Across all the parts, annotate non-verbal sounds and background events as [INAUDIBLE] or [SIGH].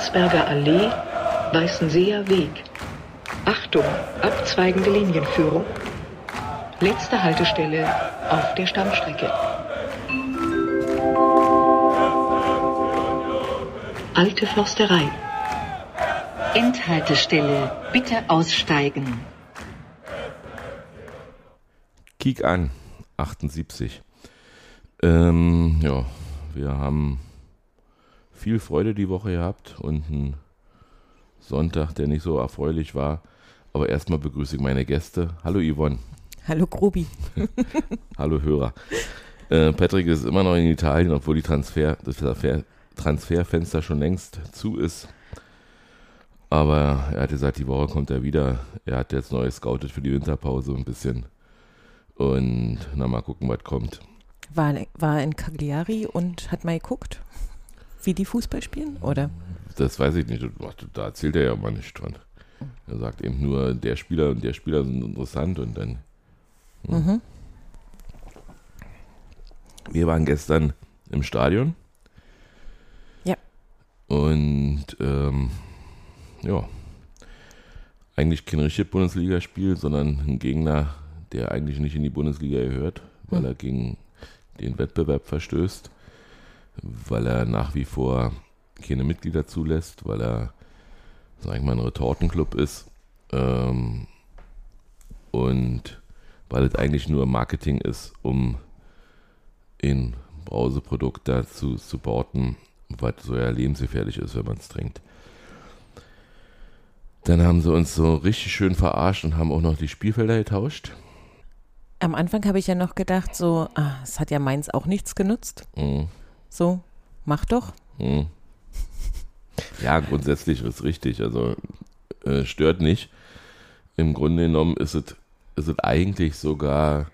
Landsberger Allee, Weißenseer Weg. Achtung, abzweigende Linienführung. Letzte Haltestelle auf der Stammstrecke. Alte Försterei. Endhaltestelle, bitte aussteigen. Kiek an, 78. Ähm, ja, wir haben viel Freude die Woche gehabt und einen Sonntag, der nicht so erfreulich war. Aber erstmal begrüße ich meine Gäste. Hallo Yvonne. Hallo Grubi. [LAUGHS] Hallo Hörer. Äh, Patrick ist immer noch in Italien, obwohl die Transfer, das Transfer, Transferfenster schon längst zu ist. Aber er hat gesagt, die Woche kommt er wieder. Er hat jetzt neu scoutet für die Winterpause ein bisschen. Und na mal gucken, was kommt. War, war in Cagliari und hat mal geguckt, wie die Fußball spielen, oder? Das weiß ich nicht. Da erzählt er ja mal nicht dran. Er sagt eben nur, der Spieler und der Spieler sind interessant und dann. Hm. Mhm. Wir waren gestern im Stadion. Ja. Und ähm, ja, eigentlich kein richtiges Bundesligaspiel, sondern ein Gegner, der eigentlich nicht in die Bundesliga gehört, weil hm. er gegen den Wettbewerb verstößt, weil er nach wie vor keine Mitglieder zulässt, weil er, sag ich mal, ein Retortenclub ist ähm, und weil es eigentlich nur Marketing ist, um in Brauseprodukt da zu supporten, was so ja lebensgefährlich ist, wenn man es trinkt. Dann haben sie uns so richtig schön verarscht und haben auch noch die Spielfelder getauscht. Am Anfang habe ich ja noch gedacht, so, ah, es hat ja Mainz auch nichts genutzt. Mhm. So, mach doch. Mhm. Ja, grundsätzlich ist es richtig. Also äh, stört nicht. Im Grunde genommen ist es, ist es eigentlich sogar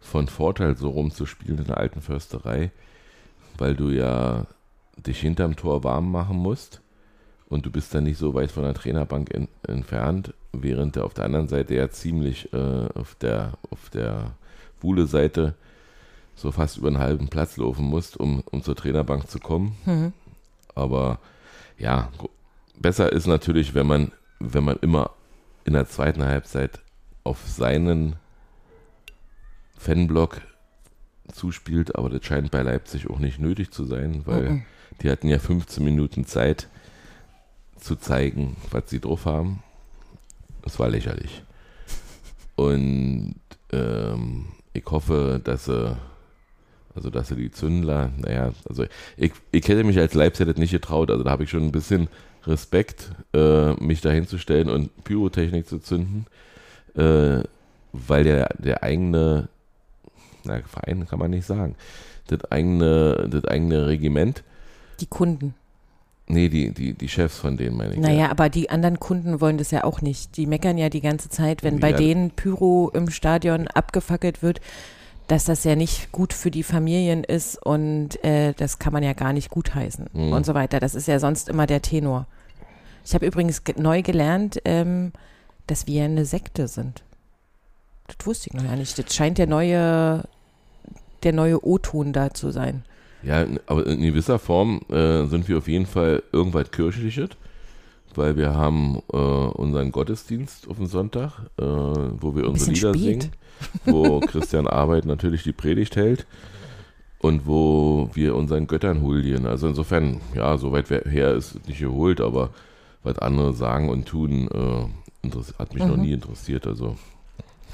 von Vorteil, so rumzuspielen in der alten Försterei, weil du ja dich hinterm Tor warm machen musst und du bist dann nicht so weit von der Trainerbank in, entfernt, während er auf der anderen Seite ja ziemlich äh, auf der auf der Buhle-Seite so fast über einen halben Platz laufen musst, um, um zur Trainerbank zu kommen. Mhm. Aber ja, besser ist natürlich, wenn man, wenn man immer in der zweiten Halbzeit auf seinen Fanblock zuspielt, aber das scheint bei Leipzig auch nicht nötig zu sein, weil mhm. die hatten ja 15 Minuten Zeit zu zeigen, was sie drauf haben. Das war lächerlich. Und ähm, ich hoffe, dass sie, also dass sie die Zündler, naja, also ich, ich hätte mich als Leipziger nicht getraut, also da habe ich schon ein bisschen Respekt, äh, mich da hinzustellen und Pyrotechnik zu zünden, äh, weil der, der eigene, na, Verein kann man nicht sagen, das eigene, das eigene Regiment. Die Kunden. Nee, die, die, die Chefs von denen meine ich. Naja, ja. aber die anderen Kunden wollen das ja auch nicht. Die meckern ja die ganze Zeit, wenn bei denen Pyro im Stadion abgefackelt wird, dass das ja nicht gut für die Familien ist und äh, das kann man ja gar nicht gutheißen mhm. und so weiter. Das ist ja sonst immer der Tenor. Ich habe übrigens neu gelernt, ähm, dass wir eine Sekte sind. Das wusste ich noch gar nicht. Das scheint der neue, der neue O-Ton da zu sein. Ja, aber in gewisser Form äh, sind wir auf jeden Fall irgendwas kirchliches, weil wir haben äh, unseren Gottesdienst auf dem Sonntag, äh, wo wir unsere Lieder spät. singen, wo Christian Arbeit natürlich die Predigt hält und wo wir unseren Göttern huldigen. Also insofern, ja, soweit her ist nicht geholt, aber was andere sagen und tun, äh, hat mich mhm. noch nie interessiert. Also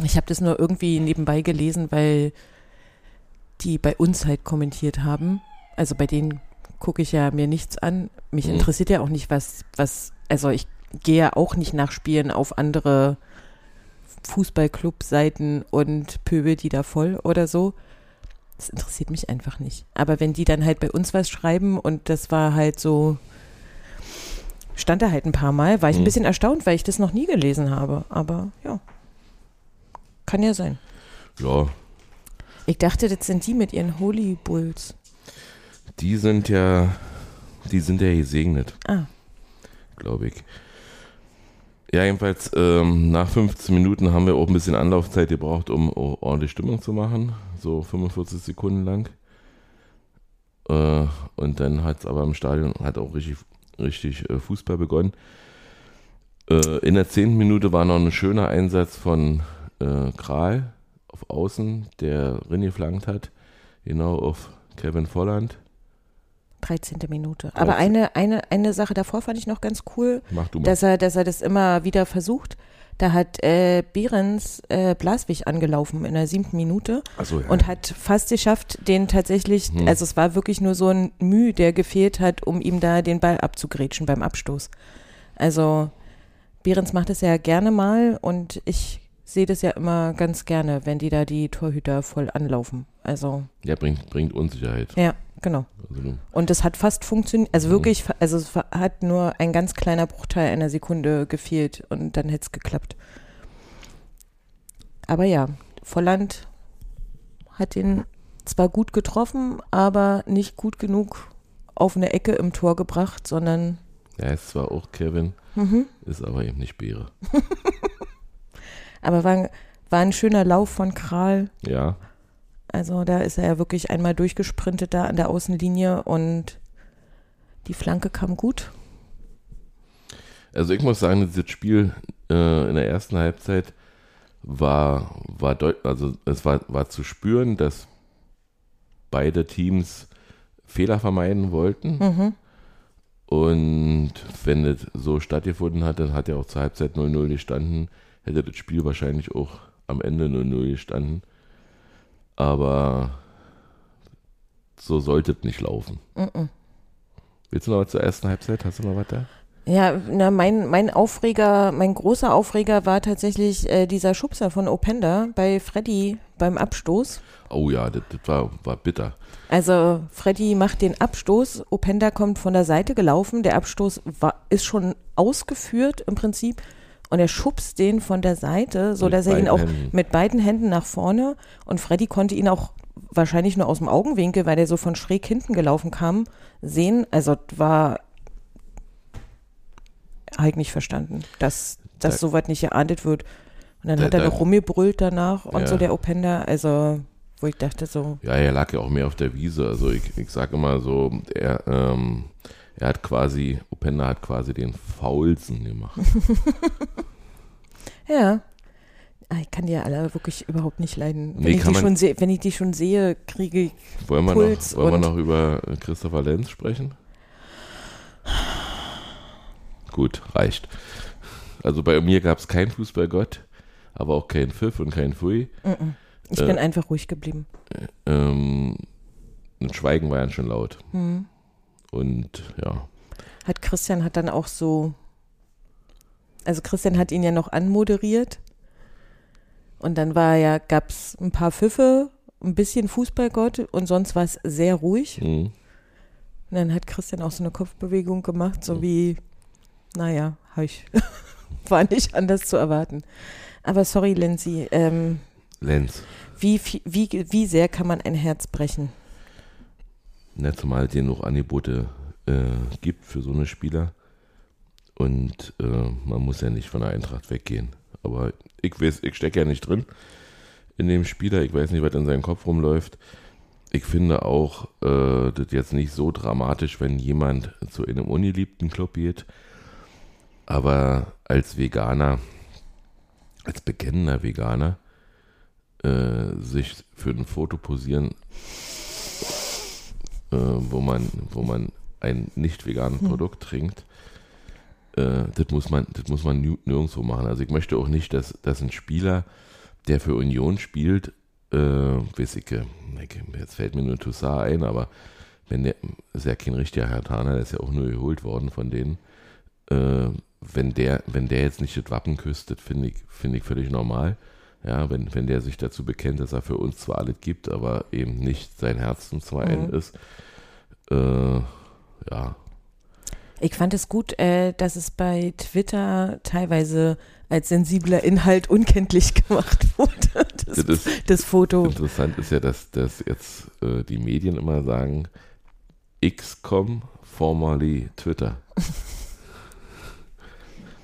ich habe das nur irgendwie nebenbei gelesen, weil die bei uns halt kommentiert haben. Also bei denen gucke ich ja mir nichts an. Mich mhm. interessiert ja auch nicht, was, was, also ich gehe ja auch nicht nach Spielen auf andere Fußballclub-Seiten und pöbel die da voll oder so. Das interessiert mich einfach nicht. Aber wenn die dann halt bei uns was schreiben und das war halt so, stand da halt ein paar Mal, war ich mhm. ein bisschen erstaunt, weil ich das noch nie gelesen habe. Aber ja, kann ja sein. Ja, ich dachte, das sind die mit ihren Holy Bulls. Die sind ja, die sind ja gesegnet. Ah. Glaube ich. Ja, jedenfalls ähm, nach 15 Minuten haben wir auch ein bisschen Anlaufzeit gebraucht, um ordentlich Stimmung zu machen. So 45 Sekunden lang. Äh, und dann hat es aber im Stadion hat auch richtig richtig äh, Fußball begonnen. Äh, in der zehnten Minute war noch ein schöner Einsatz von äh, Kral auf Außen, der Rinni flankt hat, genau auf Kevin Volland. 13. Minute. Aber eine, eine, eine Sache davor fand ich noch ganz cool, Mach du mal. dass er, dass er das immer wieder versucht. Da hat äh, Behrens äh, Blaswig angelaufen in der siebten Minute so, ja. und hat fast geschafft, den tatsächlich, Hm. also es war wirklich nur so ein Mühe, der gefehlt hat, um ihm da den Ball abzugrätschen beim Abstoß. Also Behrens macht es ja gerne mal und ich sehe das ja immer ganz gerne, wenn die da die Torhüter voll anlaufen. Also ja, bringt, bringt Unsicherheit. ja, genau. Also, Und es hat fast funktioniert, also wirklich, also es hat nur ein ganz kleiner Bruchteil einer Sekunde gefehlt und dann hätte es geklappt. Aber ja, Volland hat ihn zwar gut getroffen, aber nicht gut genug auf eine Ecke im Tor gebracht, sondern er ist zwar auch Kevin, mhm. ist aber eben nicht Beere. [LAUGHS] aber war, war ein schöner Lauf von Kral. Ja, Also da ist er ja wirklich einmal durchgesprintet da an der Außenlinie und die Flanke kam gut. also ich muss sagen, dieses Spiel äh, in der ersten Halbzeit war, war deut also es war, war zu spüren, dass beide Teams Fehler vermeiden wollten. Mhm. Und wenn das so stattgefunden hat, dann hat ja auch zur Halbzeit 0-0 gestanden, hätte das Spiel wahrscheinlich auch am Ende 0-0 gestanden. Aber so sollte es nicht laufen. Mhm. Willst du noch was zur ersten Halbzeit? Hast du noch was da? Ja, na, mein, mein Aufreger, mein großer Aufreger war tatsächlich äh, dieser Schubser von Openda bei Freddy beim Abstoß. Oh ja, das, das war, war bitter. Also Freddy macht den Abstoß, Openda kommt von der Seite gelaufen, der Abstoß war, ist schon ausgeführt im Prinzip und er schubst den von der Seite, so Mit dass er ihn auch Händen. mit beiden Händen nach vorne und Freddy konnte ihn auch wahrscheinlich nur aus dem Augenwinkel, weil der so von schräg hinten gelaufen kam, sehen. Also das war ich nicht verstanden, dass, dass Da- so weit nicht geahndet wird. Und dann Da- hat er da- noch rumgebrüllt danach und Ja. so der Openda, also wo ich dachte so, Ja, er lag ja auch mehr auf der Wiese. Also ich, ich sag immer so, er, ähm, er hat quasi, Openda hat quasi den Faulsen gemacht. [LAUGHS] Ja. Ah, Ich kann die ja alle wirklich überhaupt nicht leiden. Wenn, Nee, ich, kann die schon sehe, wenn ich die schon sehe, kriege ich. Wollen wir, Puls noch, wollen wir und- noch über Christopher Lenz sprechen? Gut, reicht. Also bei mir gab es keinen Fußballgott, aber auch keinen Pfiff und keinen Pfui. Ich Äh. bin einfach ruhig geblieben. Ähm, ein Schweigen war ja schon laut. Hm. Und ja, Hat Christian hat dann auch so. Also Christian hat ihn ja noch anmoderiert. Und dann war ja, gab es ein paar Pfiffe, ein bisschen Fußballgott und sonst war es sehr ruhig. hm, Und dann hat Christian auch so eine Kopfbewegung gemacht, so wie, naja, hab ich, [LAUGHS] war nicht anders zu erwarten. Aber sorry, Lindsay, ähm, Lenz. wie, wie, wie sehr kann man ein Herz brechen? Ne, zumal es hier noch Angebote äh, gibt für so eine Spieler. Und äh, man muss ja nicht von der Eintracht weggehen. Aber ich weiß, ich stecke ja nicht drin in dem Spieler. Ich weiß nicht, was in seinem Kopf rumläuft. Ich finde auch äh, das jetzt nicht so dramatisch, wenn jemand zu einem ungeliebten Club geht. Aber als Veganer, als bekennender Veganer, äh, sich für ein Foto posieren äh, wo man, wo man ein nicht veganes Produkt trinkt, äh, das muss man, das muss man nirgendwo machen. Also ich möchte auch nicht, dass, dass ein Spieler, der für Union spielt, äh, weiß ich, äh, ich- jetzt fällt mir nur Toussaint ein, aber wenn der, ist ja kein richtiger Herr Tana, der ist ja auch nur geholt worden von denen. Äh, wenn der, wenn der jetzt nicht das Wappen küsst, das finde ich, finde ich völlig normal. Ja, wenn, wenn der sich dazu bekennt, dass er für uns zwar alles gibt, aber eben nicht sein Herz zum Zweiten Mhm. ist. Äh, ja, Ich fand es gut, äh, dass es bei Twitter teilweise als sensibler Inhalt unkenntlich gemacht [LAUGHS] wurde. Das, das das Foto. interessant ist ja, dass, dass jetzt äh, die Medien immer sagen, XCOM, formerly Twitter. [LAUGHS]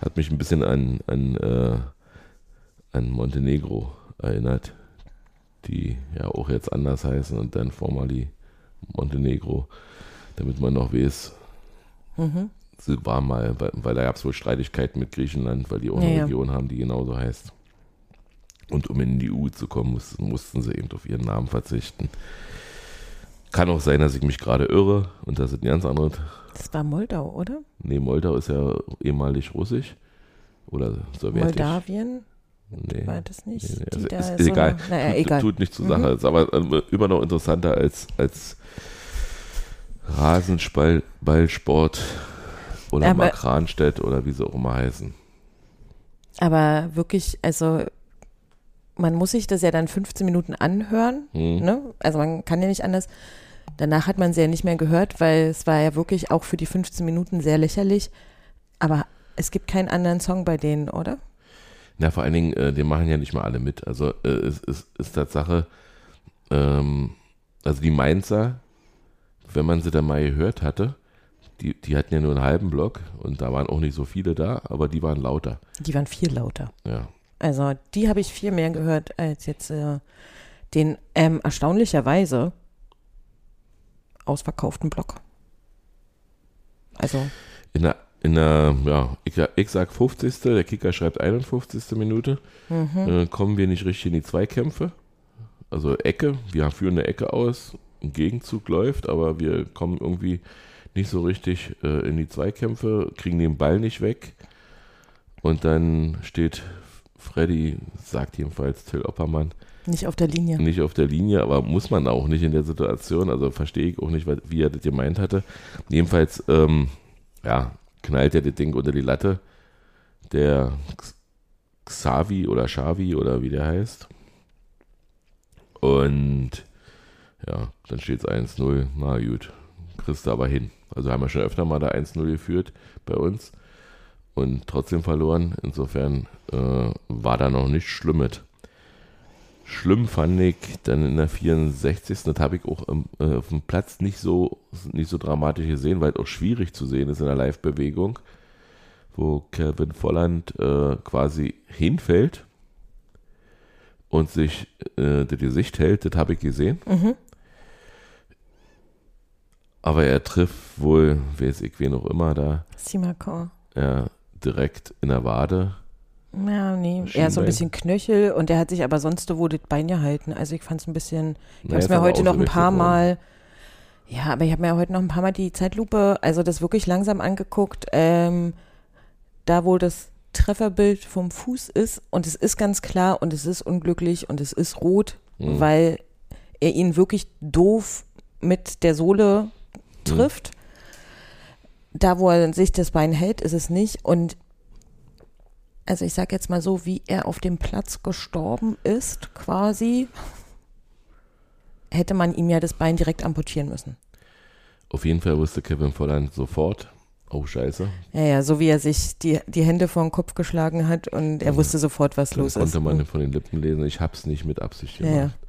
Hat mich ein bisschen an, an, äh, an Montenegro erinnert, die ja auch jetzt anders heißen und dann formerly Montenegro, damit man noch weiß, Mhm. sie war mal, weil, da gab es wohl Streitigkeiten mit Griechenland, weil die auch eine Ja, ja. Region haben, die genauso heißt. Und um in die EU zu kommen, mussten, mussten sie eben auf ihren Namen verzichten. Kann auch sein, dass ich mich gerade irre und das ist ein ganz anderes. Das war Moldau, oder? Nee, Moldau ist ja ehemalig russisch oder sowjetisch. Moldawien? Nee. War das nicht? Nee, nee, also da ist, so egal. eine- Naja, tut, egal. tut nicht zur Mhm. Sache. Ist aber äh, immer noch interessanter als, als Rasenballsport oder Aber- Makranstedt oder wie sie auch immer heißen. Aber wirklich, also man muss sich das ja dann 15 Minuten anhören. Hm. Ne? Also man kann ja nicht anders. Danach hat man sie ja nicht mehr gehört, weil es war ja wirklich auch für die 15 Minuten sehr lächerlich. Aber es gibt keinen anderen Song bei denen, oder? Na, vor allen Dingen, äh, die machen ja nicht mal alle mit. Also äh, es ist, ist Tatsache, ähm, also die Mainzer, wenn man sie da mal gehört hatte, die, die hatten ja nur einen halben Block und da waren auch nicht so viele da, aber die waren lauter. Die waren viel lauter. Ja. Also die habe ich viel mehr gehört als jetzt äh, den ähm, erstaunlicherweise ausverkauften Block. Also In der, in der ja, ich, ich sag 50. Der Kicker schreibt 51. Minute. Äh, kommen wir nicht richtig in die Zweikämpfe. Also Ecke, wir führen eine Ecke aus, ein Gegenzug läuft, aber wir kommen irgendwie nicht so richtig äh, in die Zweikämpfe, kriegen den Ball nicht weg. Und dann steht Freddy, sagt jedenfalls Till Oppermann, nicht auf der Linie. nicht auf der Linie, aber muss man auch nicht in der Situation. Also verstehe ich auch nicht, wie er das gemeint hatte. Jedenfalls, ähm, ja, knallt er das Ding unter die Latte. Der Xavi oder Xavi oder wie der heißt. Und ja, dann steht es 1-0. Na gut, kriegst du aber hin. Also haben wir schon öfter mal da 1-0 geführt bei uns und trotzdem verloren. Insofern äh, war da noch nicht schlimm mit. Schlimm fand ich dann in der 64. Das habe ich auch im, äh, auf dem Platz nicht so, nicht so dramatisch gesehen, weil es auch schwierig zu sehen ist in der Live-Bewegung, wo Kevin Volland äh, quasi hinfällt und sich äh, das Gesicht hält. Das habe ich gesehen. Mhm. Aber er trifft wohl, weiß ich wen auch immer da, Simakor. ja, direkt in der Wade. Ja, nee, eher so ein bisschen Knöchel und der hat sich aber sonst wo das Bein gehalten. Also ich fand es ein bisschen, ich habe es mir heute noch ein paar. Mal, ja, aber ich habe mir heute noch ein paar Mal die Zeitlupe, also das wirklich langsam angeguckt, ähm, da wo das Trefferbild vom Fuß ist und es ist ganz klar und es ist unglücklich und es ist rot, Mhm. weil er ihn wirklich doof mit der Sohle trifft. Da, wo er sich das Bein hält, ist es nicht. Und also ich sag jetzt mal so, wie er auf dem Platz gestorben ist, quasi, hätte man ihm ja das Bein direkt amputieren müssen. Auf jeden Fall wusste Kevin Volland sofort, oh scheiße, Ja, ja, so wie er sich die, die Hände vor den Kopf geschlagen hat und er wusste sofort, was das los konnte ist. man von den Lippen lesen. Ich hab's nicht mit Absicht Ja, gemacht. ja.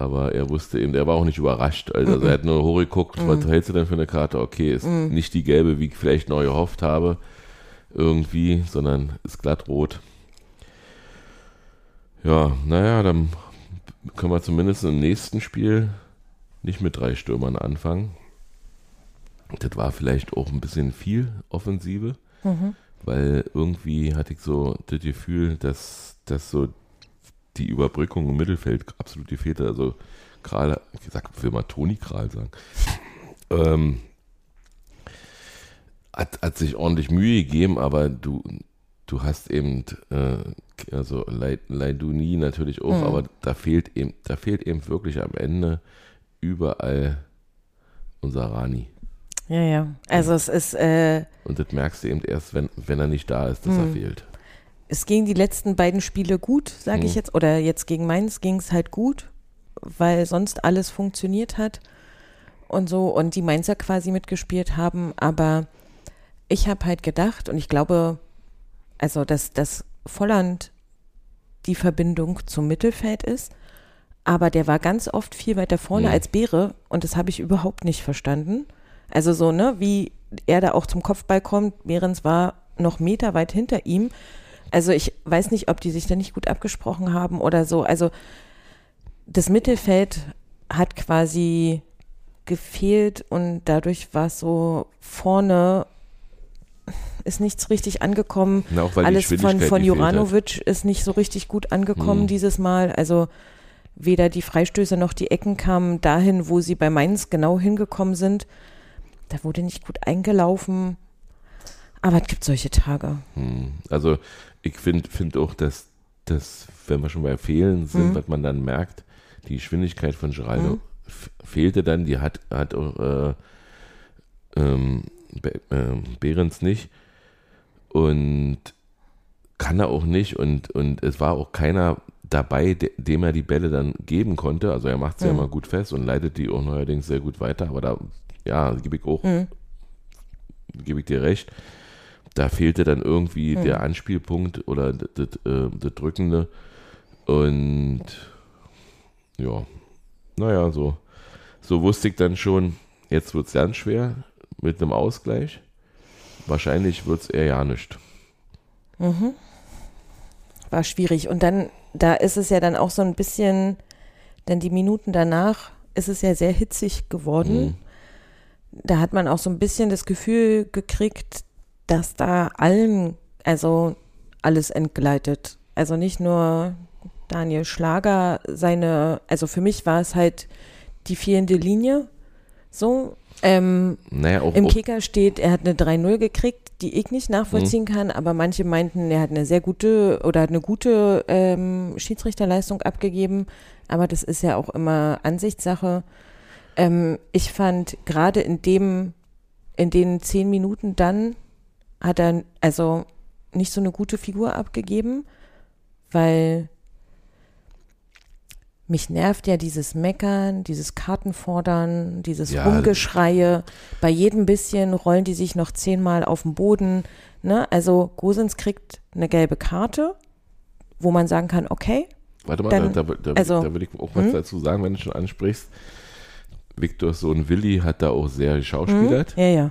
Aber er wusste eben, er war auch nicht überrascht. Also er hat nur hochgeguckt, was hältst du denn für eine Karte? Okay, ist nicht die gelbe, wie ich vielleicht noch gehofft habe, irgendwie, sondern ist glatt rot. Ja, naja, dann können wir zumindest im nächsten Spiel nicht mit drei Stürmern anfangen. Das war vielleicht auch ein bisschen viel Offensive, weil irgendwie hatte ich so das Gefühl, dass, dass so die Überbrückung im Mittelfeld absolut gefehlt hat. Also Kral, ich sag, will mal Toni Kral sagen, ähm, hat, hat sich ordentlich Mühe gegeben, aber du, du hast eben, äh, also Leid, Leiduni natürlich auch, Mhm. aber da fehlt eben, da fehlt eben wirklich am Ende überall unser Rani. Ja, ja. Also es ist, äh, Und das merkst du eben erst, wenn, wenn er nicht da ist, dass er Mhm. fehlt. es ging die letzten beiden Spiele gut, sage ich Mhm. jetzt, oder jetzt gegen Mainz ging es halt gut, weil sonst alles funktioniert hat und so und die Mainzer quasi mitgespielt haben, aber ich habe halt gedacht und ich glaube, also dass, dass Volland die Verbindung zum Mittelfeld ist, aber der war ganz oft viel weiter vorne Mhm. als Beere und das habe ich überhaupt nicht verstanden. Also so, ne, wie er da auch zum Kopfball kommt, Behrens war noch Meter weit hinter ihm. Also ich weiß nicht, ob die sich da nicht gut abgesprochen haben oder so. Also das Mittelfeld hat quasi gefehlt und dadurch war es so vorne ist nichts richtig angekommen. Na, auch weil Alles von, von. Juranovic ist nicht so richtig gut angekommen Hm. dieses Mal. Also weder die Freistöße noch die Ecken kamen dahin, wo sie bei Mainz genau hingekommen sind. Da wurde nicht gut eingelaufen. Aber es gibt solche Tage. Hm. Also ich finde find auch, dass, dass, wenn wir schon bei Fehlen sind, Mhm. was man dann merkt, die Geschwindigkeit von Geraldo f- fehlte dann, die hat, hat auch äh, ähm, Be ähm, Behrens nicht und kann er auch nicht und, und es war auch keiner dabei, de, dem er die Bälle dann geben konnte. Also er macht sie ja Mhm. mal gut fest und leitet die auch neuerdings sehr gut weiter, aber da, ja, gebe ich auch, Mhm. gebe ich dir recht. Da fehlte dann irgendwie Mhm. der Anspielpunkt oder das, das, äh, das Drückende. Und ja, naja, so, so wusste ich dann schon, jetzt wird es ganz schwer mit einem Ausgleich. Wahrscheinlich wird es eher ja nicht. Mhm. War schwierig. Und dann, da ist es ja dann auch so ein bisschen, denn die Minuten danach ist es ja sehr hitzig geworden. Mhm. Da hat man auch so ein bisschen das Gefühl gekriegt, dass da allen, also alles entgleitet. Also nicht nur Daniel Schlager, seine, also für mich war es halt die fehlende Linie. So, ähm, Naja, auch, im auch Kicker steht, er hat eine 3-0 gekriegt, die ich nicht nachvollziehen Mhm. kann, aber manche meinten, er hat eine sehr gute oder hat eine gute ähm, Schiedsrichterleistung abgegeben. Aber das ist ja auch immer Ansichtssache. Ähm, ich fand gerade in dem, in den zehn Minuten dann hat er also nicht so eine gute Figur abgegeben, weil mich nervt ja dieses Meckern, dieses Kartenfordern, dieses Ja. Rumgeschreie. Bei jedem bisschen rollen die sich noch zehnmal auf den Boden. Ne? Also Gosens kriegt eine gelbe Karte, wo man sagen kann, okay, Warte mal, Dann- da, da, da, also, da will ich auch was hm? dazu sagen, wenn du schon ansprichst. Viktors Sohn Willi hat da auch sehr hm? geschauspielert. ja, ja.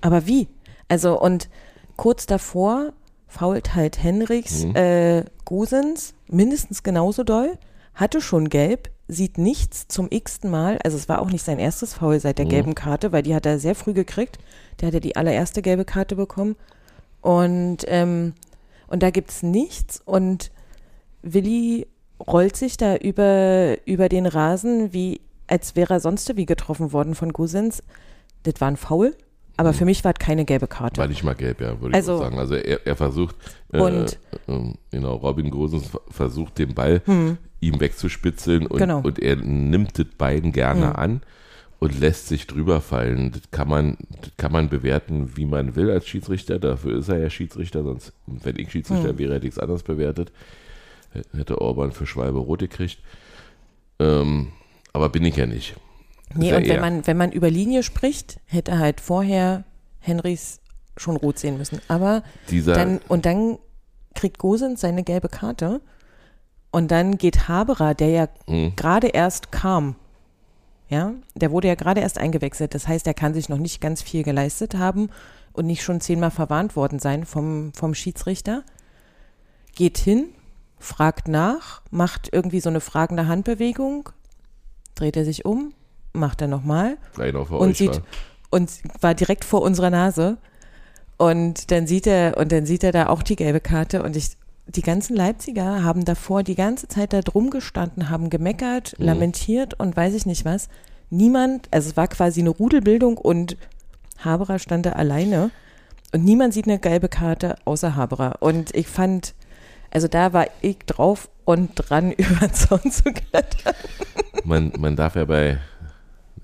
Aber wie? Also und kurz davor fault halt Henrichs Mhm. äh, Gosens mindestens genauso doll, hatte schon gelb, sieht nichts zum x-ten Mal. Also es war auch nicht sein erstes Foul seit der Mhm. gelben Karte, weil die hat er sehr früh gekriegt. Der hat ja die allererste gelbe Karte bekommen. Und, ähm, und da gibt's nichts. Und Willi rollt sich da über, über den Rasen, wie als wäre er sonst wie getroffen worden von Gosens. Das war ein Foul, aber für mich war es keine gelbe Karte. War nicht mal gelb, ja, würde Also- ich sagen. Also er, er versucht, äh, ähm, genau, Robin Gosens ver- versucht den Ball Hm. Ihm wegzuspitzeln und, Genau. und er nimmt das beiden gerne Hm. an und lässt sich drüber fallen. Das kann man, das kann man bewerten, wie man will als Schiedsrichter. Dafür ist er ja Schiedsrichter, sonst, wenn ich Schiedsrichter Hm. wäre, hätte ich es anders bewertet. Hätte Orban für Schwalbe rot gekriegt. Ähm, aber bin ich ja nicht. Nee, ja und wenn man, wenn man über Linie spricht, hätte halt vorher Henrys schon rot sehen müssen. Aber Dieser, dann, und dann kriegt Gosens seine gelbe Karte. Und dann geht Haberer, der ja Hm. gerade erst kam, ja, der wurde ja gerade erst eingewechselt. Das heißt, er kann sich noch nicht ganz viel geleistet haben und nicht schon zehnmal verwarnt worden sein vom, vom Schiedsrichter. Geht hin, fragt nach, macht irgendwie so eine fragende Handbewegung, dreht er sich um, macht er nochmal Rein auf und euch sieht war. und war direkt vor unserer Nase. Und dann sieht er, und dann sieht er da auch die gelbe Karte und ich, die ganzen Leipziger haben davor die ganze Zeit da drum gestanden, haben gemeckert, Mhm. lamentiert und weiß ich nicht was. Niemand, also es war quasi eine Rudelbildung und Haberer stand da alleine und niemand sieht eine gelbe Karte außer Haberer. Und ich fand, also da war ich drauf und dran, [LAUGHS] über den Zaun zu klettern. Man, man darf ja bei,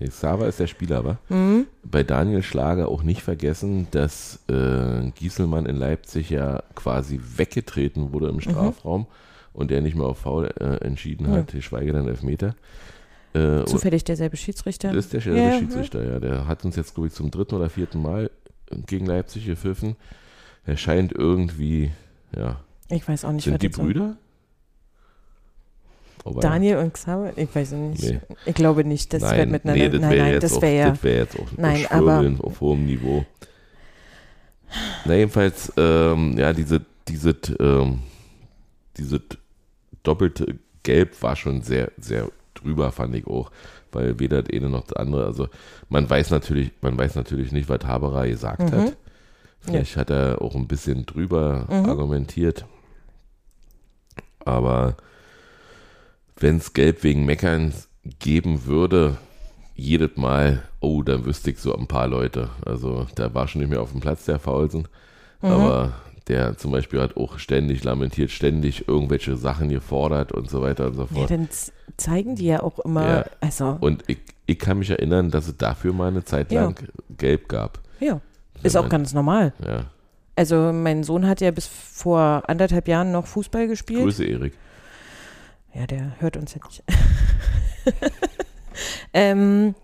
nee, Sava ist der Spieler, aber Mhm. bei Daniel Schlager auch nicht vergessen, dass äh, Gieselmann in Leipzig ja quasi weggetreten wurde im Strafraum und der nicht mehr auf Foul äh, entschieden Ja. hat, geschweige denn Elfmeter. Äh, Zufällig derselbe Schiedsrichter. das ist der Ja, ja, ja. Schiedsrichter, ja. Der hat uns jetzt, glaube ich, zum dritten oder vierten Mal gegen Leipzig gepfiffen. Er scheint irgendwie, ja. Ich weiß auch nicht, Sind die. Brüder? Aber Daniel und Xaver? Ich weiß nicht. Nee. Ich glaube nicht. Das nein, wird miteinander. nee, das nein, wäre nein, das wäre ja. das wär jetzt auch Nein, auf aber- auf hohem Niveau. Na, jedenfalls, ähm, ja, diese, diese, ähm, diese doppelte Gelb war schon sehr, sehr drüber, fand ich auch. Weil weder das eine noch das andere, also man weiß natürlich, man weiß natürlich nicht, was Haberer gesagt Mhm. hat. Vielleicht ja. hat er auch ein bisschen drüber mhm. argumentiert. Aber wenn es Gelb wegen Meckern geben würde, jedes Mal, oh, dann wüsste ich so ein paar Leute. Also der war schon nicht mehr auf dem Platz, der Faulsen. Mhm. Aber der zum Beispiel hat auch ständig lamentiert, ständig irgendwelche Sachen gefordert und so weiter und so fort. Ja, dann zeigen die ja auch immer. Ja. Also. Und ich, ich kann mich erinnern, dass es dafür mal eine Zeit lang ja. gelb gab. Ja, ist auch ganz normal. Ja. Also mein Sohn hat ja bis vor anderthalb Jahren noch Fußball gespielt. Grüße, Erik. Ja, der hört uns ja nicht. [LAUGHS] ähm,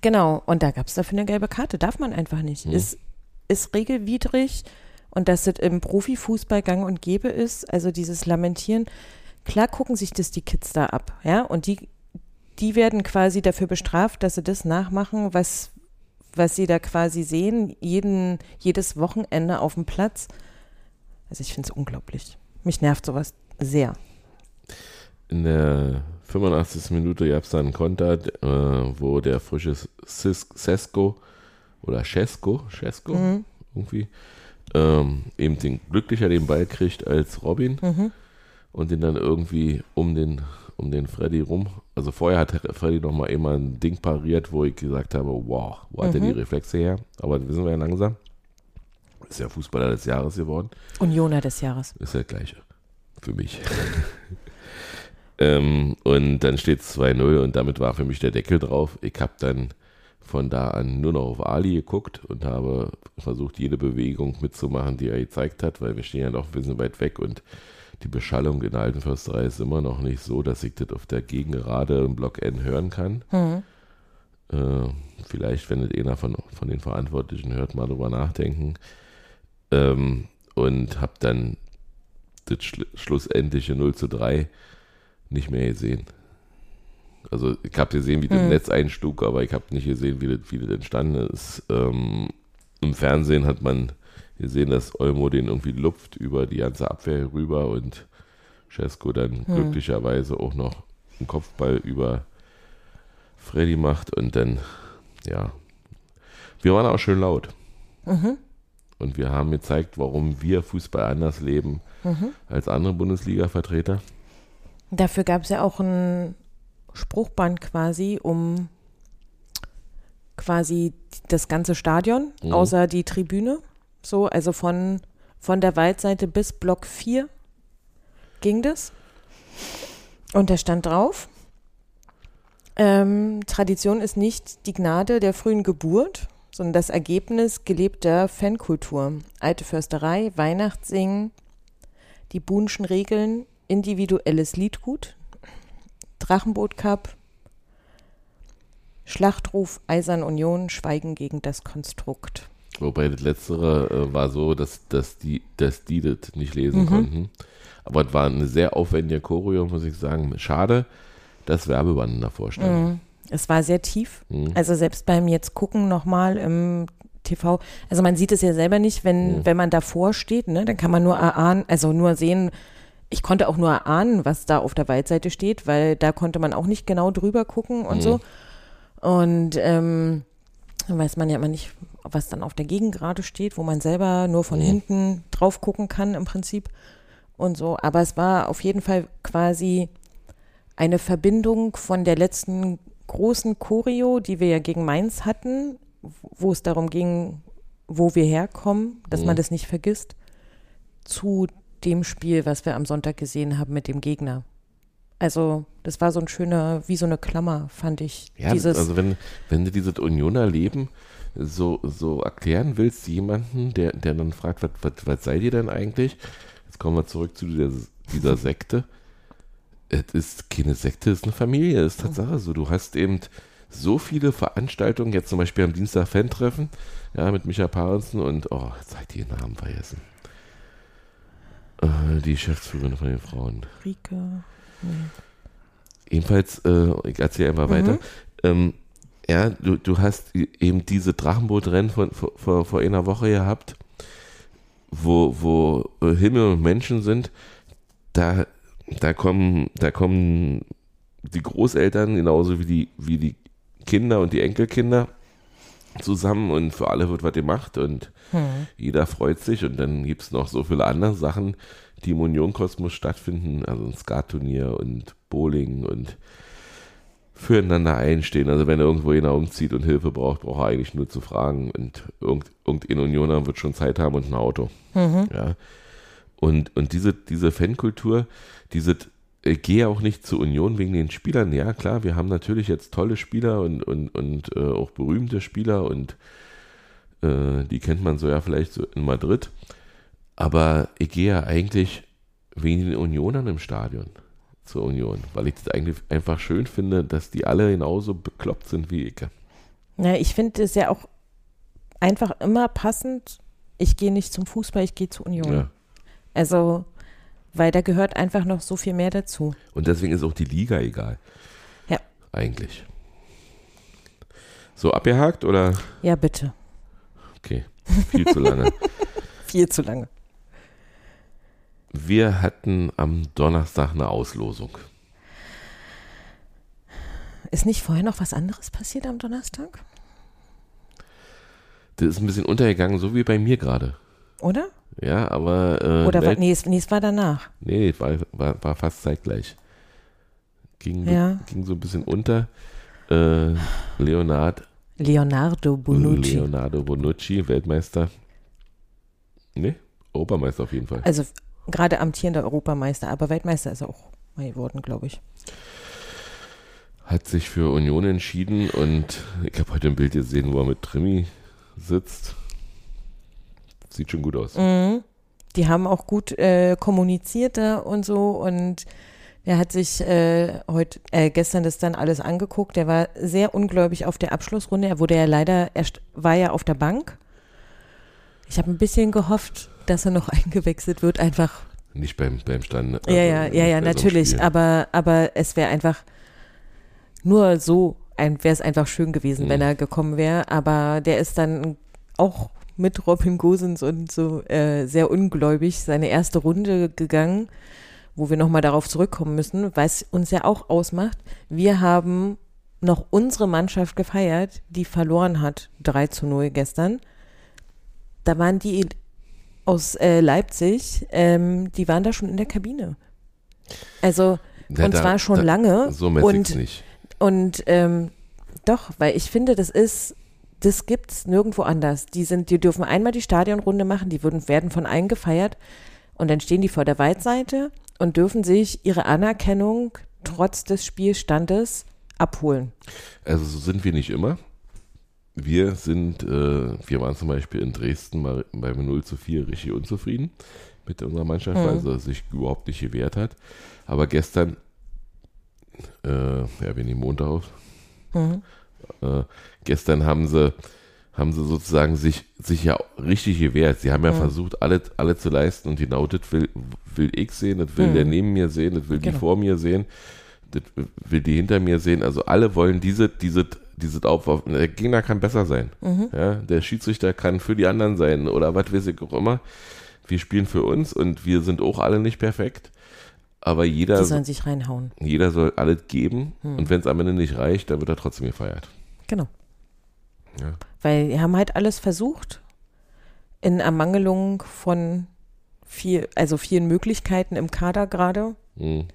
genau, und da gab es dafür eine gelbe Karte. Darf man einfach nicht. Hm. Ist, ist regelwidrig und dass das im Profifußball gang und gäbe ist, also dieses Lamentieren. Klar gucken sich das die Kids da ab, ja, und die, die werden quasi dafür bestraft, dass sie das nachmachen, was, was sie da quasi sehen, jeden, jedes Wochenende auf dem Platz. Also ich finde es unglaublich. Mich nervt sowas sehr. In der 85. Minute gab es dann einen Konter, äh, wo der frische Sesko oder Schesko, Schesko mhm. irgendwie, ähm, eben den glücklicher den Ball kriegt als Robin mhm. und den dann irgendwie um den um den Freddy rum. Also vorher hat Freddy noch mal immer ein Ding pariert, wo ich gesagt habe, wow, wo hat mhm. er die Reflexe her? Aber wissen wir ja langsam. Ist ja Fußballer des Jahres geworden. Unioner des Jahres. Ist ja gleiche. Für mich. [LAUGHS] ähm, und dann steht es 2-0 und damit war für mich der Deckel drauf. Ich habe dann von da an nur noch auf Ali geguckt und habe versucht, jede Bewegung mitzumachen, die er gezeigt hat, weil wir stehen ja noch ein bisschen weit weg und die Beschallung in der alten Försterei ist immer noch nicht so, dass ich das auf der Gegengerade im Block N hören kann. Mhm. Äh, vielleicht, wenn das einer von, von den Verantwortlichen hört, mal drüber nachdenken. Ähm, und habe dann das Schlu schlussendliche 0 zu 3 nicht mehr gesehen. Also ich habe gesehen, wie das hm. Netz einschlug, aber ich habe nicht gesehen, wie das, wie das entstanden ist. Ähm, Im Fernsehen hat man gesehen, dass Olmo den irgendwie lupft über die ganze Abwehr rüber und Cesco dann hm. glücklicherweise auch noch einen Kopfball über Freddy macht und dann, ja, wir waren auch schön laut. Mhm. Und wir haben gezeigt, warum wir Fußball anders leben mhm. als andere Bundesliga-Vertreter. Dafür gab es ja auch ein Spruchband quasi um quasi das ganze Stadion, mhm. außer die Tribüne. So, also von, von der Waldseite bis Block 4 ging das. Und da stand drauf, ähm, Tradition ist nicht die Gnade der frühen Geburt, sondern das Ergebnis gelebter Fankultur. Alte Försterei, Weihnachtssingen, die Buhnschen Regeln, individuelles Liedgut, Drachenboot Cup, Schlachtruf Eisern Union, Schweigen gegen das Konstrukt. Wobei das letztere äh, war so, dass, dass, die, dass die das nicht lesen mhm. konnten. Aber es war eine sehr aufwendige Choreo, muss ich sagen. Schade, dass Werbebanden davor standen. Mhm. Es war sehr tief. Mhm. Also selbst beim jetzt gucken nochmal im TV, also man sieht es ja selber nicht, wenn, mhm. wenn man davor steht, ne? dann kann man nur erahnen, also nur sehen, ich konnte auch nur erahnen, was da auf der Waldseite steht, weil da konnte man auch nicht genau drüber gucken und mhm. so. Und ähm, dann weiß man ja immer nicht, was dann auf der Gegend gerade steht, wo man selber nur von mhm. hinten drauf gucken kann im Prinzip und so. Aber es war auf jeden Fall quasi eine Verbindung von der letzten großen Choreo, die wir ja gegen Mainz hatten, wo es darum ging, wo wir herkommen, dass mhm. man das nicht vergisst, zu dem Spiel, was wir am Sonntag gesehen haben mit dem Gegner. Also, das war so ein schöner, wie so eine Klammer, fand ich. Ja, dieses also wenn, wenn du dieses Unioner Leben so, so erklären willst, jemanden, der, der dann fragt, was, was, was seid ihr denn eigentlich? Jetzt kommen wir zurück zu dieser, dieser Sekte. Es ist keine Sekte, es ist eine Familie, es ist Tatsache so. Du hast eben so viele Veranstaltungen, jetzt zum Beispiel am Dienstag Fan-Treffen, ja, mit Micha Parensen und, oh, jetzt habe ich den Namen vergessen. Äh, die Geschäftsführerin von den Frauen. Rike. Nee. Ebenfalls, äh, ich erzähle einfach mhm. weiter. Ähm, ja, du, du hast eben diese Drachenbootrennen von, vor, vor einer Woche gehabt, wo, wo äh, Himmel und Menschen sind. Da, da kommen, da kommen die Großeltern genauso wie die, wie die Kinder und die Enkelkinder zusammen und für alle wird was gemacht und Hm. jeder freut sich und dann gibt es noch so viele andere Sachen, die im Union-Kosmos stattfinden, also ein Skat-Turnier und Bowling und füreinander einstehen. Also wenn irgendwo jemand umzieht und Hilfe braucht, braucht er eigentlich nur zu fragen und irgend, irgendein Unioner wird schon Zeit haben und ein Auto. Ja. Und, und diese, diese Fankultur, diese gehe auch nicht zur Union wegen den Spielern. Ja, klar, wir haben natürlich jetzt tolle Spieler und, und, und äh, auch berühmte Spieler und äh, die kennt man so ja vielleicht so in Madrid. Aber ich gehe ja eigentlich wegen den Unionern im Stadion zur Union, weil ich das eigentlich einfach schön finde, dass die alle genauso bekloppt sind wie ich. Ja, ich finde es ja auch einfach immer passend. Ich gehe nicht zum Fußball, ich gehe zur Union. Ja. Also, weil da gehört einfach noch so viel mehr dazu. Und deswegen ist auch die Liga egal. Ja. Eigentlich. So abgehakt oder? Ja, bitte. Okay, viel zu lange. [LAUGHS] Viel zu lange. Wir hatten am Donnerstag eine Auslosung. Ist nicht vorher noch was anderes passiert am Donnerstag? Das ist ein bisschen untergegangen, so wie bei mir gerade. Oder? Ja, aber. Äh, Oder war, Welt- nee, es, nee, es war danach. Nee, war, war, war fast zeitgleich. Ging, Ja. ging so ein bisschen unter. Äh, Leonard, Leonardo Bonucci. Leonardo Bonucci, Weltmeister. Nee, Obermeister auf jeden Fall. Also gerade amtierender Europameister, aber Weltmeister ist er auch mal geworden, glaube ich. Hat sich für Union entschieden und ich habe heute ein Bild gesehen, wo er mit Trimi sitzt. Sieht schon gut aus. Mhm. Die haben auch gut äh, kommuniziert da und so und er hat sich äh, heute, äh, gestern das dann alles angeguckt. Der war sehr ungläubig auf der Abschlussrunde. Er wurde ja leider, er war ja auf der Bank. Ich habe ein bisschen gehofft, dass er noch [LAUGHS] eingewechselt wird, einfach Nicht beim, beim Stand. Ja, ja, also ja, ja, so natürlich. Spiel. aber, aber es wäre einfach nur so, ein, wäre es einfach schön gewesen, Mhm. wenn er gekommen wäre. Aber der ist dann auch mit Robin Gosens und so äh, sehr ungläubig seine erste Runde gegangen, wo wir nochmal darauf zurückkommen müssen, es uns ja auch ausmacht. Wir haben noch unsere Mannschaft gefeiert, die verloren hat, 3 zu 0 gestern. Da waren die aus äh, Leipzig, ähm, die waren da schon in der Kabine. Also, Ja, und da- zwar schon da- lange. So und nicht. und ähm, doch, weil ich finde, das ist, das gibt's nirgendwo anders. Die sind, die dürfen einmal die Stadionrunde machen, die würden, werden von allen gefeiert und dann stehen die vor der Waldseite und dürfen sich ihre Anerkennung trotz des Spielstandes abholen. Also so sind wir nicht immer. Wir sind, äh, wir waren zum Beispiel in Dresden mal beim 0 zu 4 richtig unzufrieden mit unserer Mannschaft, Mhm. weil sie sich überhaupt nicht gewehrt hat. Aber gestern, äh, ja, wir nehmen Montag auf, Mhm. Äh, gestern haben sie, haben sie sozusagen sich, sich ja richtig gewehrt. Sie haben ja Mhm. versucht, alles, alle zu leisten und genau das will, will ich sehen, das will Mhm. der neben mir sehen, das will Genau. die vor mir sehen, das will die hinter mir sehen. Also alle wollen diese, diese, diese Aufwurf. Der Gegner kann besser sein. Mhm. Ja, der Schiedsrichter kann für die anderen sein oder was weiß ich auch immer. Wir spielen für uns und wir sind auch alle nicht perfekt. Aber jeder, Die sollen sich reinhauen. jeder soll alles geben Hm. und wenn es am Ende nicht reicht, dann wird er trotzdem gefeiert. Genau. Ja. Weil die haben halt alles versucht in Ermangelung von viel, also vielen Möglichkeiten im Kader gerade. Mhm.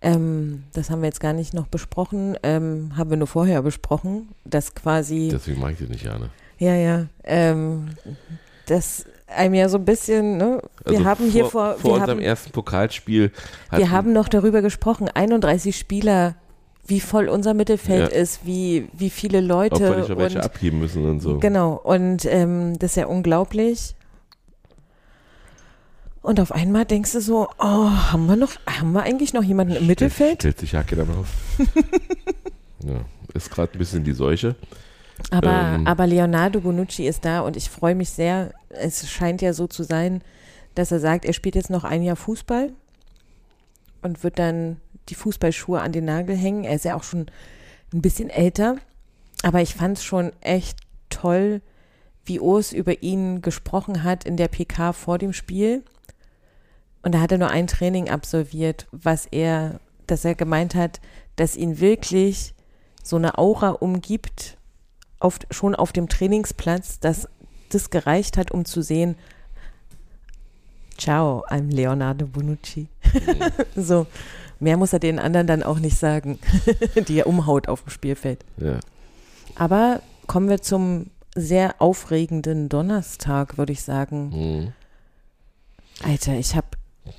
Ähm, das haben wir jetzt gar nicht noch besprochen, ähm, haben wir nur vorher besprochen, dass quasi, Deswegen mag ich das nicht gerne. ja, ja, ähm, das einem ja so ein bisschen, ne, wir Also haben hier vor, vor wir, unserem haben, ersten Pokalspiel wir haben noch darüber gesprochen, 31 Spieler, wie voll unser Mittelfeld Ja. ist, wie, wie viele ob Leute wir nicht noch welche und abheben müssen und so. Genau, und ähm, das ist ja unglaublich. Und auf einmal denkst du so, oh, haben wir noch, haben wir eigentlich noch jemanden im Mittelfeld? Stellt sich Hacke dann auf. [LAUGHS] ja, ist gerade ein bisschen die Seuche. Aber, ähm, aber Leonardo Bonucci ist da und ich freue mich sehr. Es scheint ja so zu sein, dass er sagt, er spielt jetzt noch ein Jahr Fußball und wird dann die Fußballschuhe an den Nagel hängen. Er ist ja auch schon ein bisschen älter, aber ich fand es schon echt toll, wie Urs über ihn gesprochen hat in der PK vor dem Spiel. Und da hat er nur ein Training absolviert, was er, dass er gemeint hat, dass ihn wirklich so eine Aura umgibt, auf, schon auf dem Trainingsplatz, dass das gereicht hat, um zu sehen, ciao, I'm Leonardo Bonucci. [LAUGHS] So, mehr muss er den anderen dann auch nicht sagen, [LAUGHS] die er umhaut auf dem Spielfeld. Ja. Aber kommen wir zum sehr aufregenden Donnerstag, würde ich sagen. Mhm. Alter, ich habe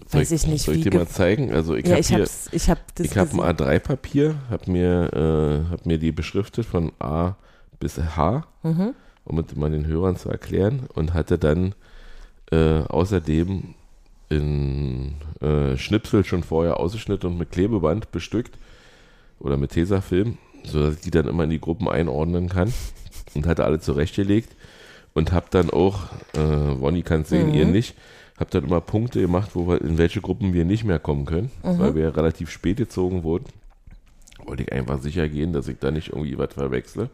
Weiß ich nicht, soll ich wie. dir mal zeigen? Also ich ja, habe ich hier, ich hab das ich habe ein A3-Papier, habe mir, äh, hab mir die beschriftet von A bis H, Mhm. um es mal den Hörern zu erklären und hatte dann äh, außerdem in äh, Schnipsel schon vorher ausgeschnitten und mit Klebeband bestückt oder mit Tesafilm, sodass ich die dann immer in die Gruppen einordnen kann und hatte alle zurechtgelegt und habe dann auch, äh, Ronny kann es sehen, Mhm. ihr nicht, habe dann immer Punkte gemacht, wo wir, in welche Gruppen wir nicht mehr kommen können, Mhm. weil wir ja relativ spät gezogen wurden. Wollte ich einfach sicher gehen, dass ich da nicht irgendwie was verwechsle.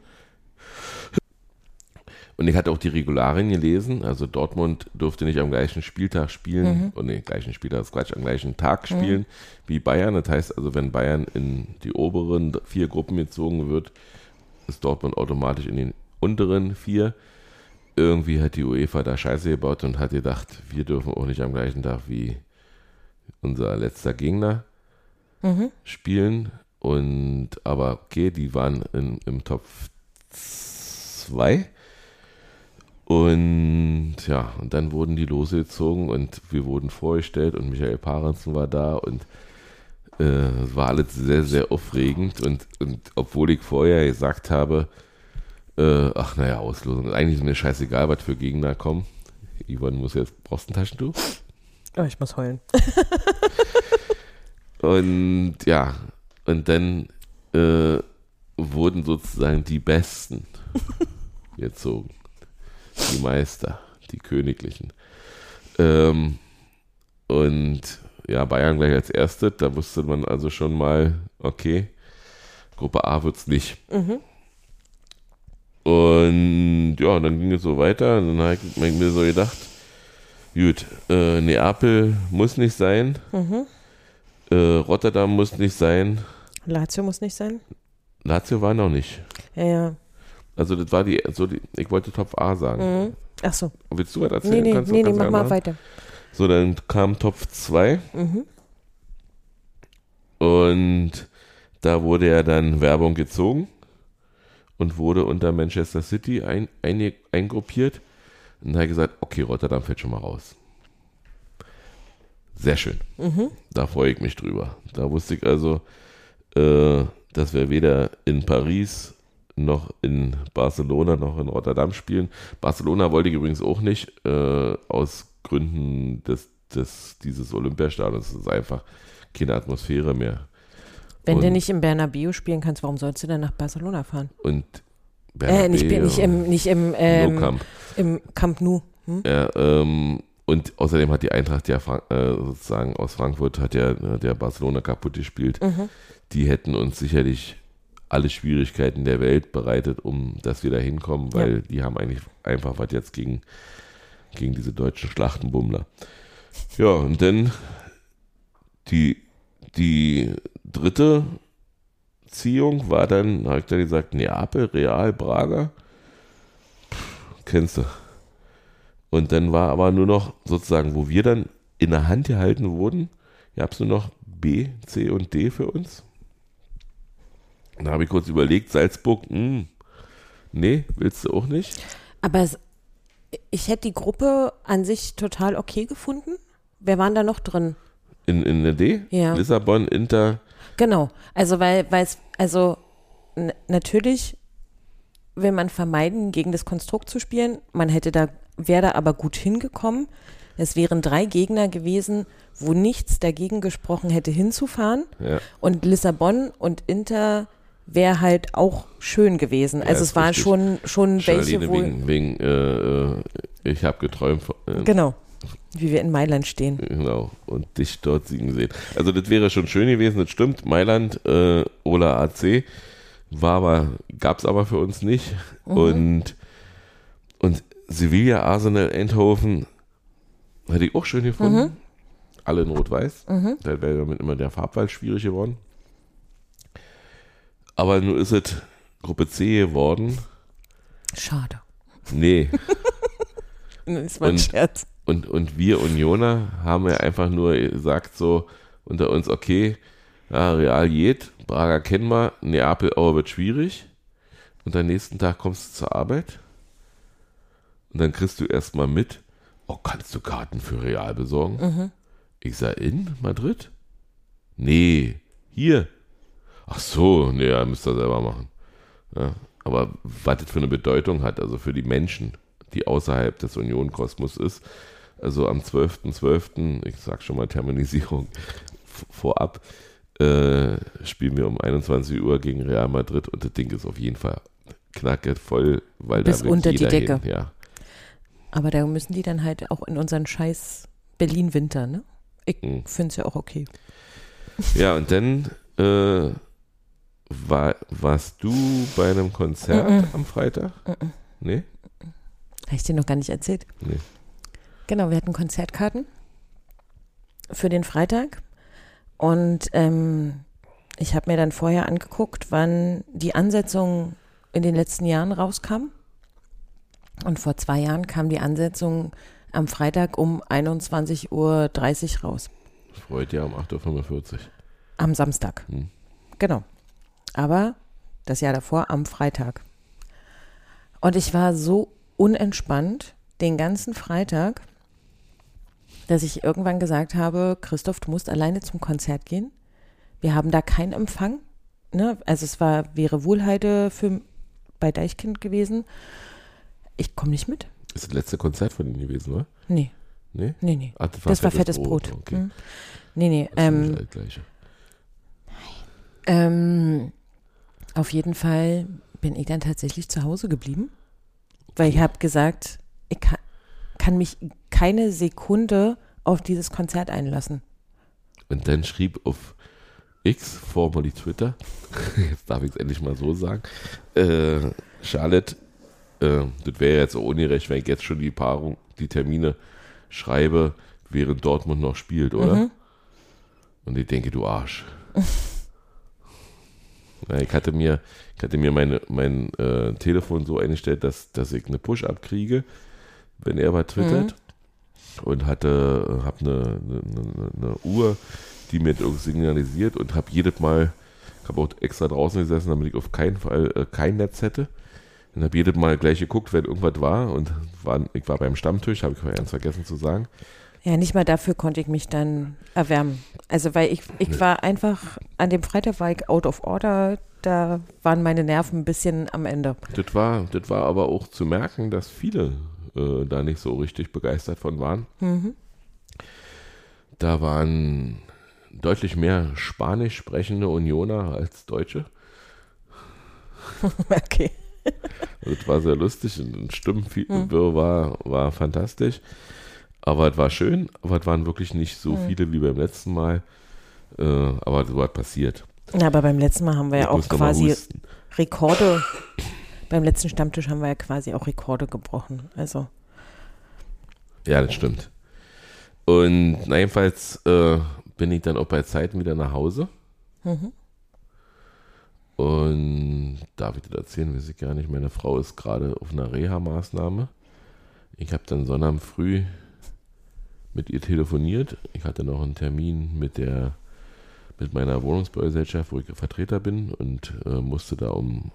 Und ich hatte auch die Regularien gelesen, also Dortmund durfte nicht am gleichen Spieltag spielen, Mhm. und nee, gleichen Spieltag ist Quatsch, am gleichen Tag spielen wie Bayern. Das heißt also, wenn Bayern in die oberen vier Gruppen gezogen wird, ist Dortmund automatisch in den unteren vier. Irgendwie hat die UEFA da Scheiße gebaut und hat gedacht, wir dürfen auch nicht am gleichen Tag wie unser letzter Gegner Mhm. spielen. Und aber okay, die waren in, im Top 2. Und ja, und dann wurden die losgezogen und wir wurden vorgestellt und Michael Parensen war da und äh, es war alles sehr, sehr aufregend. Und, und obwohl ich vorher gesagt habe, äh, ach naja, Auslosung, eigentlich ist mir scheißegal, was für Gegner kommen. Ivan muss jetzt, brauchst du ein Taschentuch? Oh, ich muss heulen. [LAUGHS] Und ja, und dann äh, wurden sozusagen die Besten [LAUGHS] gezogen. Die Meister, die Königlichen. Ähm, und ja, Bayern gleich als Erste, da wusste man also schon mal, okay, Gruppe A wird's nicht. Mhm. Und ja, dann ging es so weiter. Und dann habe ich mir so gedacht, gut, äh, Neapel muss nicht sein. Mhm. Äh, Rotterdam muss nicht sein. Lazio muss nicht sein. Lazio war noch nicht. Ja, ja. Also das war die, so die ich wollte Top A sagen. Mhm. Ach so. Willst du was erzählen? Nee, nee, Kannst nee, nee, kannst mach mal weiter. So, dann kam Top 2 Mhm. und da wurde ja dann Werbung gezogen und wurde unter Manchester City ein, ein, eingruppiert. Und da ich gesagt, okay, Rotterdam fällt schon mal raus. Sehr schön. Mhm. Da freue ich mich drüber. Da wusste ich also, äh, dass wir weder in Paris noch in Barcelona noch in Rotterdam spielen. Barcelona wollte ich übrigens auch nicht, äh, aus Gründen des, des, dieses Olympiastadions. Es ist einfach keine Atmosphäre mehr. Wenn du Und- nicht im Bernabeu spielen kannst, warum sollst du denn nach Barcelona fahren? Und Äh, nicht, Bernabeu, nicht im, nicht im, ähm, No Camp. im Camp Nou. Hm? Ja, ähm, und außerdem hat die Eintracht ja äh, sozusagen aus Frankfurt hat ja der Barcelona kaputt gespielt. Mhm. Die hätten uns sicherlich alle Schwierigkeiten der Welt bereitet, um dass wir da hinkommen, weil die haben eigentlich einfach was jetzt gegen, gegen diese deutschen Schlachtenbummler. Ja, und dann die, die dritte Ziehung war dann, habe ich dann gesagt, Neapel, Real, Braga. Pff, kennst du. Und dann war aber nur noch sozusagen, wo wir dann in der Hand gehalten wurden, gab es nur noch B, C und D für uns. Und da habe ich kurz überlegt, Salzburg, hm, nee, willst du auch nicht? Aber es, ich hätte die Gruppe an sich total okay gefunden. Wer waren da noch drin? In, in der D? Ja. Lissabon, Inter, Genau. Also, weil, weil es, also natürlich will man vermeiden, gegen das Konstrukt zu spielen. Man hätte da, wäre da aber gut hingekommen. Es wären drei Gegner gewesen, wo nichts dagegen gesprochen hätte, hinzufahren. ja. Und Lissabon und Inter wäre halt auch schön gewesen. Also es waren schon, schon Schon welche, wo. wegen, wegen äh, äh, ich habe geträumt, von- äh, Genau. Wie wir in Mailand stehen. Genau, und dich dort siegen sehen. Also das wäre schon schön gewesen, das stimmt. Mailand, äh, Ola AC, war aber, gab es aber für uns nicht. Und, und Sevilla, Arsenal, Eindhoven hätte ich auch schön gefunden. Alle in Rot-Weiß. Da wäre damit immer der Farbwahl schwierig geworden. Aber nur ist es Gruppe C geworden. Schade. Nee. Das war ein Und- Scherz. Und, und wir Unioner haben ja einfach nur gesagt so unter uns, okay, ja, Real geht, Braga kennen wir, Neapel aber wird schwierig. Und am nächsten Tag kommst du zur Arbeit und dann kriegst du erstmal mit, oh, kannst du Karten für Real besorgen? Ich sag, in Madrid? Nee, hier. Ach so, nee, ja, müsst ihr selber machen. Ja, aber was das für eine Bedeutung hat, also für die Menschen, die außerhalb des Union-Kosmos ist, also am 12.12., ich sag schon mal Terminisierung [LAUGHS] vorab, äh, spielen wir um 21 Uhr gegen Real Madrid und das Ding ist auf jeden Fall knacke voll, weil Bis da unter die Decke. Hin, ja. Aber da müssen die dann halt auch in unseren scheiß Berlin-Winter, ne? Ich Mhm. finde es ja auch okay. ja, und dann äh, war, warst du bei einem Konzert Mhm. am Freitag? Nee? Habe ich dir noch gar nicht erzählt. Nee. Genau, wir hatten Konzertkarten für den Freitag. Und ähm, ich habe mir dann vorher angeguckt, wann die Ansetzung in den letzten Jahren rauskam. Und vor zwei Jahren kam die Ansetzung am Freitag um 21.30 Uhr raus. Freut ja um 8.45 Uhr. Am Samstag. Hm. Genau. Aber das Jahr davor am Freitag. Und ich war so unentspannt den ganzen Freitag, dass ich irgendwann gesagt habe, Christoph, du musst alleine zum Konzert gehen. Wir haben da keinen Empfang. Ne? Also es war, wäre Wohlheide für, bei Deichkind gewesen. Ich komme nicht mit. Ist das letzte Konzert von Ihnen gewesen, oder? Nee, Nee? nee, nee. Ah, Das war fettes Brot. Okay. Hm. Nee, nee. Das ist Ähm, das Gleiche. Ähm, auf jeden Fall bin ich dann tatsächlich zu Hause geblieben, weil ich habe gesagt, ich kann, kann mich keine Sekunde auf dieses Konzert einlassen. Und dann schrieb auf X, formerly Twitter, jetzt [LAUGHS] darf ich es endlich mal so sagen, äh, Charlotte, äh, das wäre jetzt auch ungerecht, wenn ich jetzt schon die Paarung, die Termine schreibe, während Dortmund noch spielt, oder? Mhm. Und ich denke, du Arsch. [LAUGHS] Ich hatte mir, ich hatte mir meine, mein äh, Telefon so eingestellt, dass, dass ich eine Push-Up kriege, wenn er was twittert. Und hatte, habe eine, eine, eine, eine Uhr, die mir das signalisiert und habe jedes Mal, ich habe auch extra draußen gesessen, damit ich auf keinen Fall äh, kein Netz hätte. Und habe jedes Mal gleich geguckt, wenn irgendwas war. Und war, ich war beim Stammtisch, habe ich vorher ganz vergessen zu sagen. Ja, nicht mal dafür konnte ich mich dann erwärmen. Also weil ich, ich war einfach, an dem Freitag war ich out of order, da waren meine Nerven ein bisschen am Ende. Das war, das war aber auch zu merken, dass viele äh, da nicht so richtig begeistert von waren. Mhm. Da waren deutlich mehr Spanisch sprechende Unioner als Deutsche. [LAUGHS] Okay. Das war sehr lustig und ein Stimmenwirr war, war fantastisch. Aber es war schön, aber es waren wirklich nicht so viele wie beim letzten Mal. Äh, aber so was passiert. Na, aber beim letzten Mal haben wir ja Ich auch noch mal quasi. Rekorde, beim letzten Stammtisch haben wir ja quasi auch Rekorde gebrochen. Also, Ja, das stimmt. Und na, jedenfalls äh, bin ich dann auch bei Zeiten wieder nach Hause. mhm. Und darf ich das erzählen, weiß ich gar nicht. Meine Frau ist gerade auf einer Reha-Maßnahme. Ich habe dann Sonnabend früh mit ihr telefoniert. Ich hatte noch einen Termin mit der mit meiner Wohnungsbaugesellschaft, wo ich Vertreter bin und äh, musste da um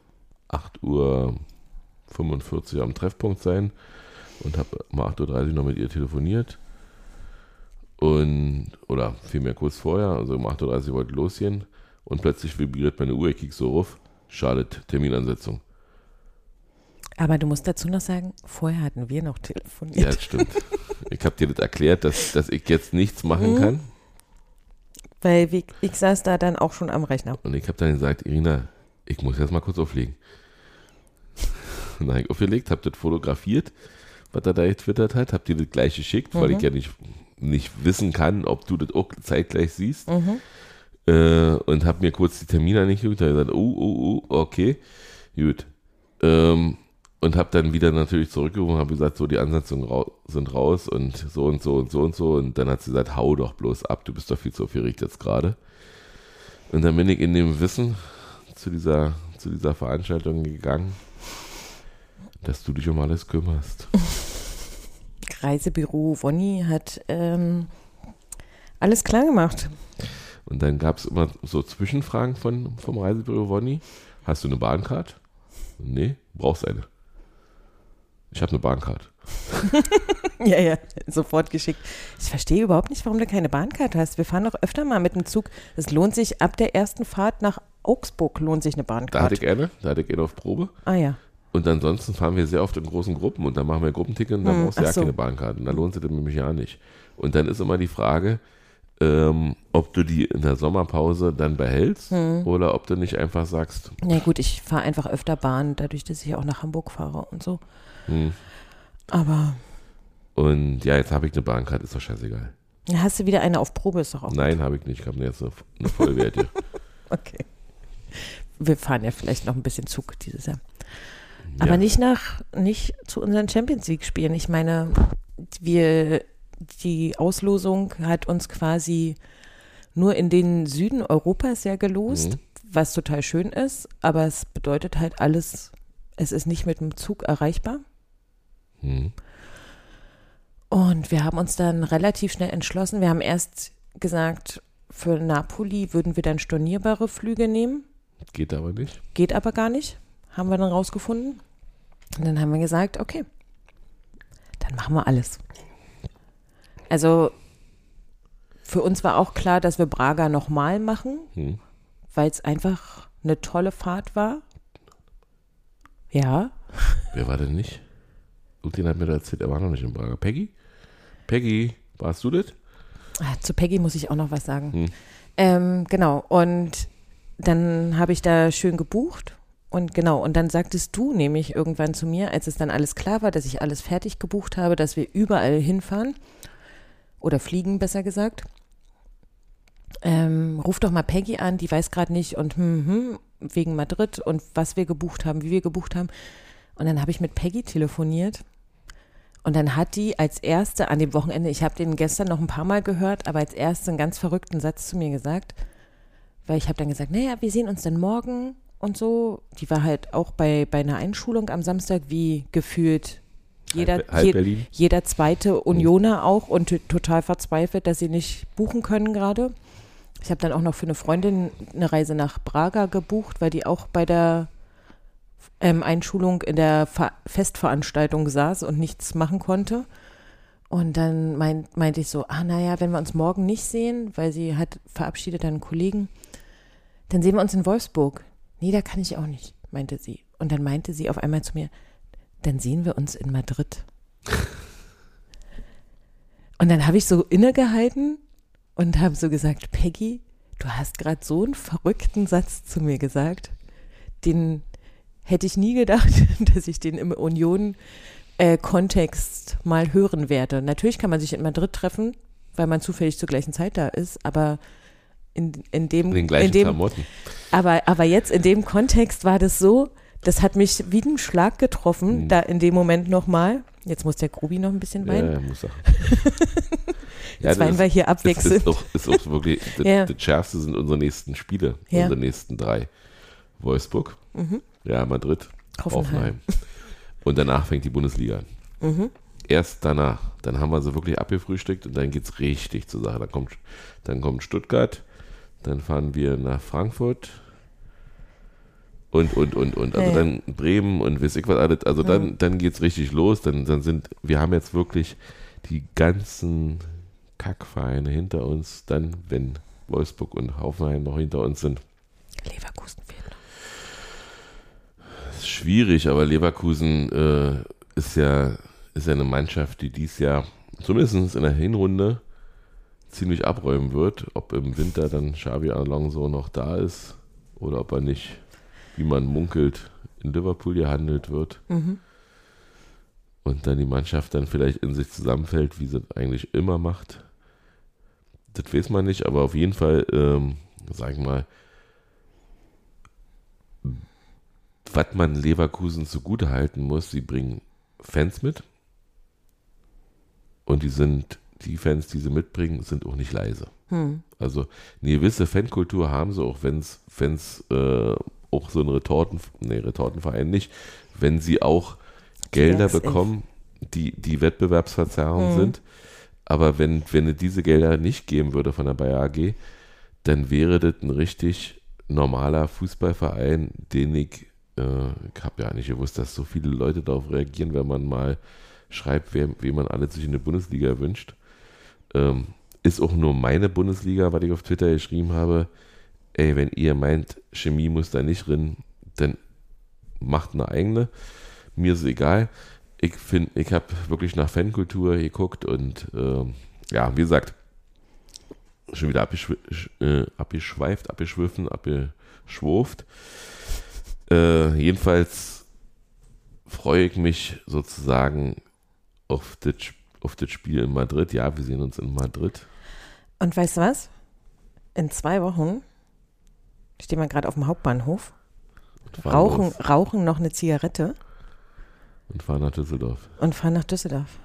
8.45 Uhr am Treffpunkt sein und habe um 8.30 Uhr noch mit ihr telefoniert. Und, oder vielmehr kurz vorher, also um 8.30 Uhr wollte ich losgehen und plötzlich vibriert meine Uhr, ich kick so ruf, Charlotte, Terminansetzung. aber du musst dazu noch sagen, vorher hatten wir noch Ja, telefoniert. das stimmt. ich habe dir das erklärt, dass, dass ich jetzt nichts machen Mhm. kann. Weil wie, ich saß da dann auch schon am Rechner. Und ich habe dann gesagt, Irina, ich muss jetzt mal kurz auflegen. Und [LAUGHS] dann habe ich aufgelegt, habe das fotografiert, was er da getwittert hat, habe dir das gleich geschickt, weil Mhm. ich ja nicht, nicht wissen kann, ob du das auch zeitgleich siehst. Mhm. Äh, und habe mir kurz die Termine angeguckt, habe gesagt, oh, oh, oh, okay, gut. Ähm, und habe dann wieder natürlich zurückgerufen, habe gesagt, so die rau sind raus und so und so und so und so. Und dann hat sie gesagt, hau doch bloß ab, du bist doch viel zu aufgeregt jetzt gerade. Und dann bin ich in dem Wissen zu dieser, zu dieser Veranstaltung gegangen. dass du dich um alles kümmerst. [LAUGHS] Reisebüro Wonni hat ähm, alles klar gemacht. Und dann gab es immer so Zwischenfragen von, vom Reisebüro Wonni. Hast du eine Bahncard? Nee, brauchst eine. Ich habe eine Bahncard. [LAUGHS] ja, ja, sofort geschickt. Ich verstehe überhaupt nicht, warum du keine Bahncard hast. Wir fahren doch öfter mal mit dem Zug. Es lohnt sich ab der ersten Fahrt nach Augsburg lohnt sich eine Bahncard. Da hatte ich eine, da hatte ich eine auf Probe. Ah ja. Und ansonsten fahren wir sehr oft in großen Gruppen und dann machen wir Gruppenticket und dann Hm, brauchst du ja so. keine Bahncard. Und da lohnt sich das nämlich ja nicht. Und dann ist immer die Frage, ähm, ob du die in der Sommerpause dann behältst Hm. oder ob du nicht einfach sagst, Na gut, ich fahre einfach öfter Bahn, dadurch, dass ich auch nach Hamburg fahre und so. hm. Aber und ja, jetzt habe ich eine Bahncard, ist doch scheißegal. hast du wieder eine auf Probe, ist doch auch Nein, habe ich nicht. Ich habe jetzt eine, eine vollwertige. [LAUGHS] Okay. Wir fahren ja vielleicht noch ein bisschen Zug dieses Jahr. Aber Ja. nicht nach, nicht zu unseren Champions League Spielen. Ich meine, wir, die Auslosung hat uns quasi nur in den Süden Europas ja gelost, Mhm. was total schön ist, aber es bedeutet halt alles, es ist nicht mit dem Zug erreichbar. Hm. Und wir haben uns dann relativ schnell entschlossen. Wir haben erst gesagt, für Napoli würden wir dann stornierbare Flüge nehmen. Geht aber nicht. Geht aber gar nicht. Haben wir dann rausgefunden. Und dann haben wir gesagt, okay, dann machen wir alles. Also für uns war auch klar, dass wir Braga nochmal machen, Hm. weil es einfach eine tolle Fahrt war. Ja, Wer war denn nicht? Lutin hat mir das erzählt, er war noch nicht in Braga. Peggy? Peggy, warst du das? Ah, zu Peggy muss ich auch noch was sagen. Hm. Ähm, genau, und dann habe ich da schön gebucht. Und genau, und dann sagtest du nämlich irgendwann zu mir, als es dann alles klar war, dass ich alles fertig gebucht habe, dass wir überall hinfahren oder fliegen, besser gesagt. Ähm, ruf doch mal Peggy an, die weiß gerade nicht und hm, hm, wegen Madrid und was wir gebucht haben, wie wir gebucht haben. Und dann habe ich mit Peggy telefoniert und dann hat die als erste an dem Wochenende, ich habe den gestern noch ein paar Mal gehört, aber als erste einen ganz verrückten Satz zu mir gesagt, weil ich habe dann gesagt, naja, wir sehen uns dann morgen und so. Die war halt auch bei, bei einer Einschulung am Samstag, wie gefühlt jeder, je- jeder zweite Unioner auch und total verzweifelt, dass sie nicht buchen können gerade. Ich habe dann auch noch für eine Freundin eine Reise nach Braga gebucht, weil die auch bei der ähm, Einschulung in der Ver Festveranstaltung saß und nichts machen konnte. Und dann mein, meinte ich so, ah naja, wenn wir uns morgen nicht sehen, weil sie hat verabschiedet einen Kollegen, dann sehen wir uns in Wolfsburg. Nee, da kann ich auch nicht, meinte sie. Und dann meinte sie auf einmal zu mir, dann sehen wir uns in Madrid. Und dann habe ich so innegehalten und habe so gesagt, Peggy, du hast gerade so einen verrückten Satz zu mir gesagt, den hätte ich nie gedacht, [LAUGHS] dass ich den im Union-Kontext mal hören werde. Natürlich kann man sich in Madrid treffen, weil man zufällig zur gleichen Zeit da ist, aber in, in dem, In in dem Klamotten. aber, aber jetzt in dem Kontext war das so, das hat mich wie ein Schlag getroffen, Mhm. da in dem Moment nochmal. Jetzt muss der Grubi noch ein bisschen Ja, weinen. ja, muss [LAUGHS] sagen. Jetzt weinen wir hier abwechselnd. ist auch, ist auch wirklich, [LAUGHS] das, Ja. das Schärfste sind unsere nächsten Spiele, Ja. unsere nächsten drei. Wolfsburg, ja, Madrid, Hoffenheim. Hoffenheim. Und danach fängt die Bundesliga an. Mhm. Erst danach, dann haben wir sie wirklich abgefrühstückt und dann geht es richtig zur Sache. Dann kommt, dann kommt Stuttgart, dann fahren wir nach Frankfurt und, und, und, und. Also Ja, ja. dann Bremen und weiß ich was alles. Also dann, dann geht es richtig los. Dann, dann sind, wir haben jetzt wirklich die ganzen Kackvereine hinter uns. Dann, wenn Wolfsburg und Hoffenheim noch hinter uns sind, Leverkusen fehlt noch. Das ist schwierig, aber Leverkusen äh, ist ja ist ja eine Mannschaft, die dies Jahr zumindest in der Hinrunde ziemlich abräumen wird. Ob im Winter dann Xavi Alonso noch da ist oder ob er nicht, wie man munkelt, in Liverpool gehandelt wird. Mhm. Und dann die Mannschaft dann vielleicht in sich zusammenfällt, wie sie es eigentlich immer macht. Das weiß man nicht, aber auf jeden Fall, ähm, sag ich mal, was man Leverkusen zugute halten muss, sie bringen Fans mit. Und die sind, die Fans, die sie mitbringen, sind auch nicht leise. Hm. Also eine gewisse Fankultur haben sie, auch wenn es Fans äh, auch so ein Retorten, nee, Retortenverein nicht, wenn sie auch Gelder bekommen, die, die Wettbewerbsverzerrung mhm. sind. Aber wenn, wenn es diese Gelder nicht geben würde von der Bayer AG, dann wäre das ein richtig normaler Fußballverein, den ich, äh, ich habe ja nicht gewusst, dass so viele Leute darauf reagieren, wenn man mal schreibt, wer, wie man alle sich in der Bundesliga wünscht. Ähm, ist auch nur meine Bundesliga, was ich auf Twitter geschrieben habe. Ey, wenn ihr meint, Chemie muss da nicht drin, dann macht eine eigene. Mir ist es egal. Ich finde, ich habe wirklich nach Fankultur geguckt und äh, ja, wie gesagt, schon wieder abgeschw äh, abgeschweift, abgeschwiffen, abgeschwurft. Äh, jedenfalls freue ich mich sozusagen auf das, auf das Spiel in Madrid. Ja, wir sehen uns in Madrid. Und weißt du was? In zwei Wochen stehen wir gerade auf dem Hauptbahnhof, rauchen, rauchen noch eine Zigarette. Und fahren nach Düsseldorf. Und fahren nach Düsseldorf.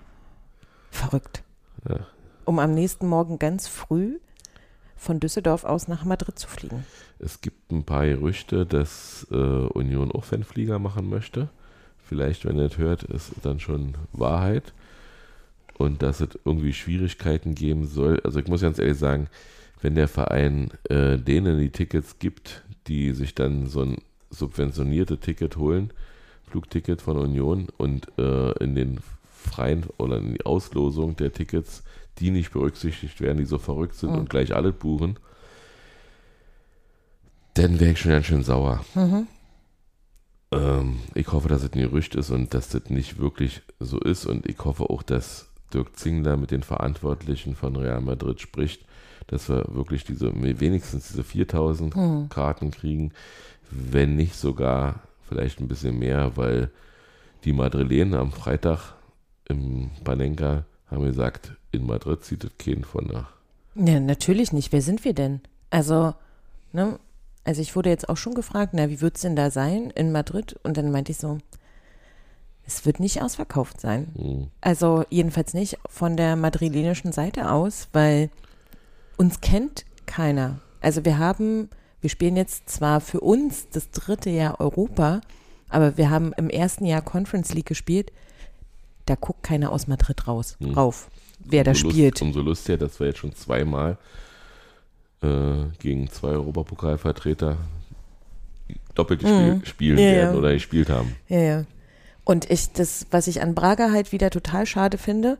Verrückt. Ja. Um am nächsten Morgen ganz früh von Düsseldorf aus nach Madrid zu fliegen. Es gibt ein paar Gerüchte, dass äh, Union auch Fanflieger machen möchte. Vielleicht, wenn ihr das hört, ist dann schon Wahrheit. Und dass es irgendwie Schwierigkeiten geben soll. Also ich muss ganz ehrlich sagen, wenn der Verein äh, denen die Tickets gibt, die sich dann so ein subventioniertes Ticket holen, Flugticket von Union und äh, in den freien oder in die Auslosung der Tickets die nicht berücksichtigt werden, die so verrückt sind mhm. und gleich alle buchen, dann wäre ich schon ganz schön sauer. Mhm. Ähm, ich hoffe, dass es ein Gerücht ist und dass das nicht wirklich so ist und ich hoffe auch, dass Dirk Zingler mit den Verantwortlichen von Real Madrid spricht, dass wir wirklich diese, wenigstens diese 4000 mhm. Karten kriegen, wenn nicht sogar vielleicht ein bisschen mehr, weil die Madrilenen am Freitag im Panenka haben gesagt, in Madrid zieht es keinen von nach. Ja, natürlich nicht. Wer sind wir denn? Also, ne, also ich wurde jetzt auch schon gefragt, na, wie wird es denn da sein in Madrid? Und dann meinte ich so, es wird nicht ausverkauft sein. Mhm. Also jedenfalls nicht von der madrilenischen Seite aus, weil uns kennt keiner. Also wir haben, wir spielen jetzt zwar für uns das dritte Jahr Europa, aber wir haben im ersten Jahr Conference League gespielt da guckt keiner aus Madrid raus, hm. rauf, wer da spielt. Lust, umso lustiger, dass wir jetzt schon zweimal äh, gegen zwei Europapokalvertreter doppelt hm. spielen ja, werden ja. oder gespielt haben. Ja, ja. Und ich, das, was ich an Braga halt wieder total schade finde,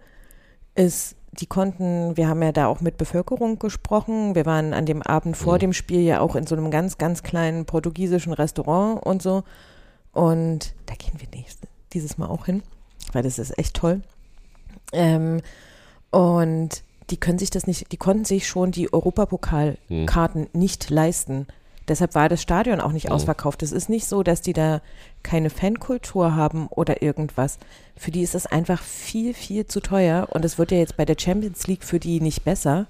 ist, die konnten, wir haben ja da auch mit Bevölkerung gesprochen. Wir waren an dem Abend vor mhm. dem Spiel ja auch in so einem ganz, ganz kleinen portugiesischen Restaurant und so. Und da gehen wir nächstes, dieses Mal auch hin weil das ist echt toll. Ähm, und die können sich das nicht, die konnten sich schon die Europapokalkarten hm. nicht leisten. Deshalb war das Stadion auch nicht oh. ausverkauft. Es ist nicht so, dass die da keine Fankultur haben oder irgendwas. Für die ist das einfach viel, viel zu teuer. Und es wird ja jetzt bei der Champions League für die nicht besser.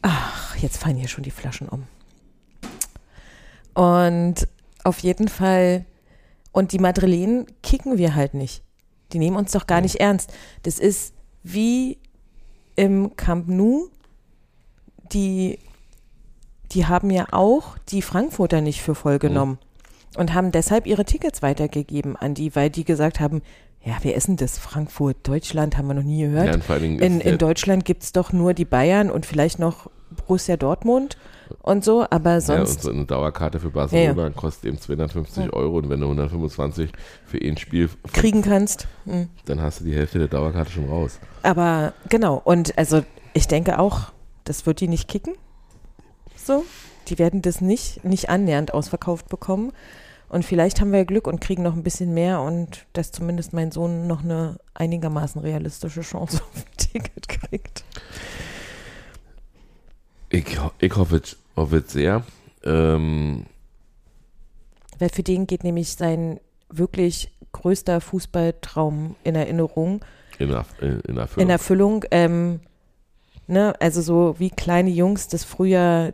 Ach, jetzt fallen hier schon die Flaschen um. Und auf jeden Fall und die Madrilenen kicken wir halt nicht. Die nehmen uns doch gar nicht ernst. Das ist wie im Camp Nou, die, die haben ja auch die Frankfurter nicht für voll genommen mhm. und haben deshalb ihre Tickets weitergegeben an die, weil die gesagt haben, ja, wer ist denn das? Frankfurt, Deutschland, haben wir noch nie gehört. Ja, in, in Deutschland gibt es doch nur die Bayern und vielleicht noch Borussia Dortmund und so, aber sonst. Ja, und so eine Dauerkarte für Barcelona ja. kostet eben 250 ja. Euro und wenn du 125 für ein Spiel kriegen kannst, mhm. dann hast du die Hälfte der Dauerkarte schon raus. Aber genau, und also ich denke auch, das wird die nicht kicken. So, die werden das nicht, nicht annähernd ausverkauft bekommen. Und vielleicht haben wir Glück und kriegen noch ein bisschen mehr und dass zumindest mein Sohn noch eine einigermaßen realistische Chance [LAUGHS] auf ein Ticket kriegt. Ich, ich hoffe, hoffe es sehr. Ähm, Weil für den geht nämlich sein wirklich größter Fußballtraum in Erinnerung. In, in, in Erfüllung. In Erfüllung. Ähm, ne, also so wie kleine Jungs das früher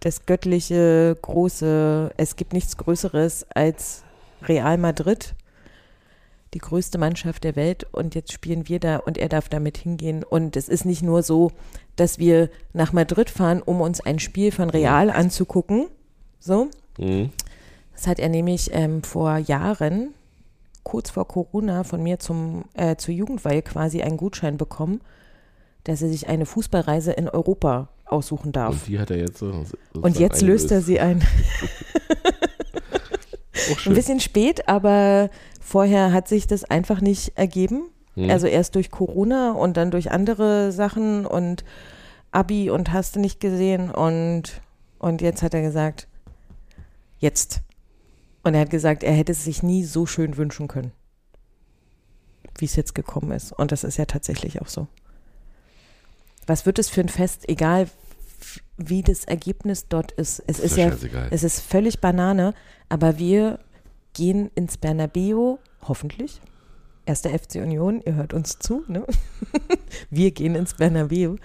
das göttliche, große, es gibt nichts Größeres als Real Madrid, die größte Mannschaft der Welt und jetzt spielen wir da und er darf damit hingehen. Und es ist nicht nur so, dass wir nach Madrid fahren, um uns ein Spiel von Real anzugucken. So. Mhm. Das hat er nämlich ähm, vor Jahren kurz vor Corona von mir zum, äh, zur Jugendweihe quasi einen Gutschein bekommen, dass er sich eine Fußballreise in Europa aussuchen darf. Und die hat er jetzt. Und jetzt löst er sie ein. [LAUGHS] ein bisschen spät, aber vorher hat sich das einfach nicht ergeben. Hm. Also erst durch Corona und dann durch andere Sachen und Abi und hast du nicht gesehen und, und jetzt hat er gesagt, jetzt. Und er hat gesagt, er hätte es sich nie so schön wünschen können, wie es jetzt gekommen ist. Und das ist ja tatsächlich auch so. Was wird es für ein Fest, egal wie das Ergebnis dort ist. Es ist, ist ja, es ist völlig Banane, aber wir gehen ins Bernabeu, hoffentlich. Erster FC Union, ihr hört uns zu, ne? [LAUGHS] wir gehen ins Bernabeu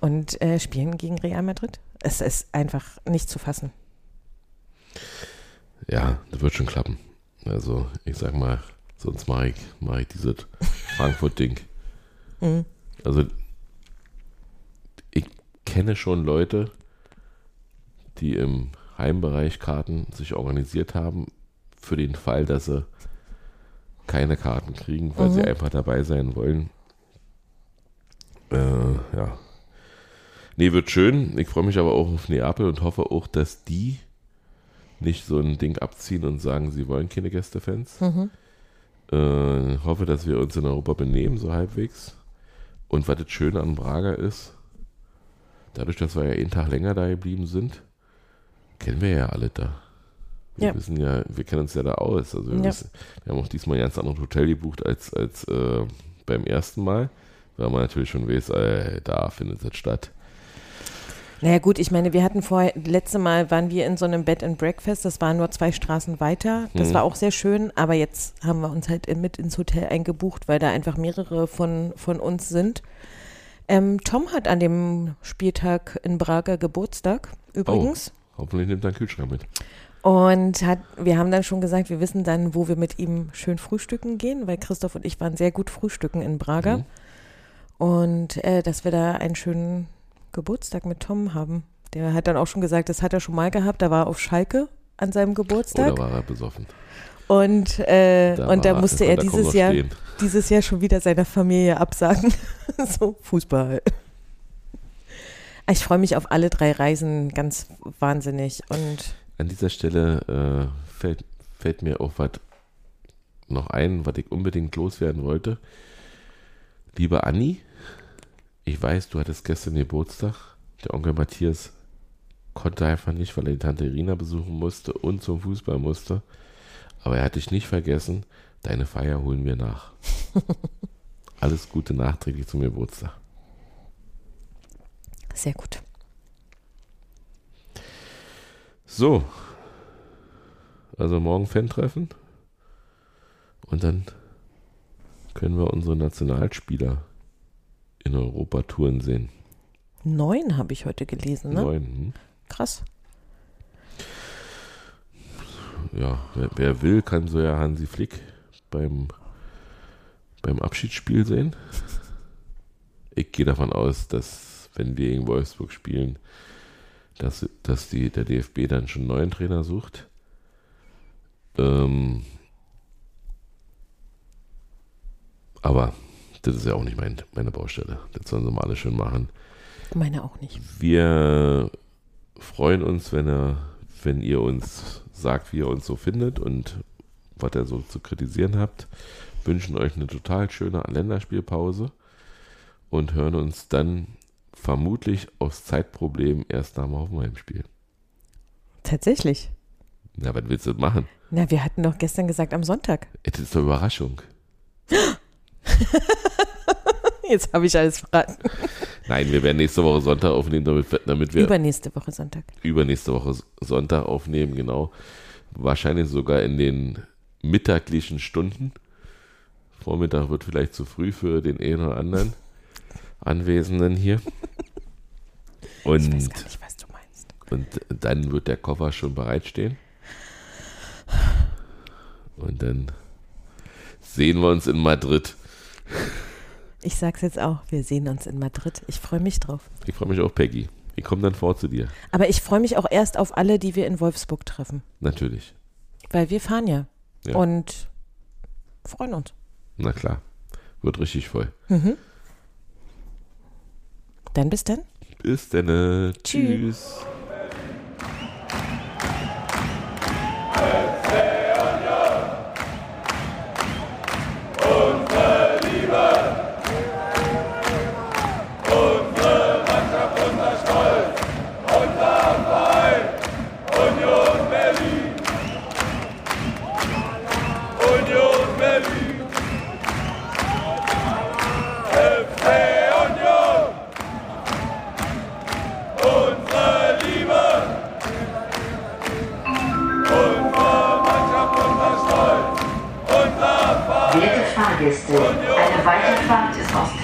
und äh, spielen gegen Real Madrid. Es ist einfach nicht zu fassen. Ja, das wird schon klappen. Also, ich sag mal, sonst mache ich, mach ich dieses [LAUGHS] Frankfurt-Ding. Mhm. Also, kenne schon Leute, die im Heimbereich Karten sich organisiert haben, für den Fall, dass sie keine Karten kriegen, weil mhm. sie einfach dabei sein wollen. Äh, ja, Nee, wird schön. Ich freue mich aber auch auf Neapel und hoffe auch, dass die nicht so ein Ding abziehen und sagen, sie wollen keine Gästefans. Mhm. Äh, hoffe, dass wir uns in Europa benehmen, so halbwegs. Und was das Schöne an Braga ist, dadurch, dass wir ja einen Tag länger da geblieben sind, kennen wir ja alle da. Wir ja. wissen ja, wir kennen uns ja da aus. Also wir, ja. wissen, wir haben auch diesmal ein ganz anderes Hotel gebucht als, als äh, beim ersten Mal, weil man natürlich schon weiß, äh, da findet es statt. Naja gut, ich meine, wir hatten vorher, letzte Mal waren wir in so einem Bed and Breakfast, das war nur zwei Straßen weiter. Das mhm. war auch sehr schön, aber jetzt haben wir uns halt mit ins Hotel eingebucht, weil da einfach mehrere von, von uns sind. Ähm, Tom hat an dem Spieltag in Braga Geburtstag übrigens. Oh, hoffentlich nimmt er einen Kühlschrank mit. Und hat, wir haben dann schon gesagt, wir wissen dann, wo wir mit ihm schön frühstücken gehen, weil Christoph und ich waren sehr gut frühstücken in Braga. Mhm. Und äh, dass wir da einen schönen Geburtstag mit Tom haben. Der hat dann auch schon gesagt, das hat er schon mal gehabt. Da war er auf Schalke an seinem Geburtstag. Oder war er besoffen? Und, äh, da, und da musste er dieses Jahr, dieses Jahr schon wieder seiner Familie absagen. [LAUGHS] so, Fußball. Ich freue mich auf alle drei Reisen ganz wahnsinnig. Und An dieser Stelle äh, fällt, fällt mir auch was noch ein, was ich unbedingt loswerden wollte. Liebe Anni, ich weiß, du hattest gestern Geburtstag. Der Onkel Matthias konnte einfach nicht, weil er die Tante Irina besuchen musste und zum Fußball musste. Aber er hat dich nicht vergessen. Deine Feier holen wir nach. [LAUGHS] Alles Gute nachträglich zum Geburtstag. Sehr gut. So. Also morgen Fan-Treffen. Und dann können wir unsere Nationalspieler in Europa Touren sehen. Neun habe ich heute gelesen, ne? Neun. Hm. Krass. Ja, wer, wer, will, kann so ja Hansi Flick beim, beim Abschiedsspiel sehen. Ich gehe davon aus, dass, wenn wir in Wolfsburg spielen, dass, dass die, der DFB dann schon einen neuen Trainer sucht. Ähm, aber das ist ja auch nicht mein, meine Baustelle. Das sollen sie mal alle schön machen. Meine auch nicht. Wir freuen uns, wenn, er, wenn ihr uns sagt, wie ihr uns so findet und was ihr so zu kritisieren habt. Wünschen euch eine total schöne Länderspielpause und hören uns dann vermutlich aus Zeitproblemen erst nach dem Hoffenheim-Spiel. Tatsächlich. Na, was willst du machen? Na, wir hatten doch gestern gesagt am Sonntag. Das ist doch Überraschung. [LAUGHS] [LAUGHS] Jetzt habe ich alles verraten. Nein, wir werden nächste Woche Sonntag aufnehmen, damit, damit wir. Übernächste Woche Sonntag. Übernächste Woche Sonntag aufnehmen, genau. Wahrscheinlich sogar in den mittaglichen Stunden. Vormittag wird vielleicht zu früh für den einen oder anderen Anwesenden hier. Und, ich weiß gar nicht, was du meinst. Und dann wird der Koffer schon bereitstehen. Und dann sehen wir uns in Madrid. Ich sag's jetzt auch, wir sehen uns in Madrid. Ich freue mich drauf. Ich freue mich auch, Peggy. Ich komme dann vor zu dir. Aber ich freue mich auch erst auf alle, die wir in Wolfsburg treffen. Natürlich. Weil wir fahren ja. ja. Und freuen uns. Na klar. Wird richtig voll. Dann bis dann. Bis dann. Tschüss. Tschüss.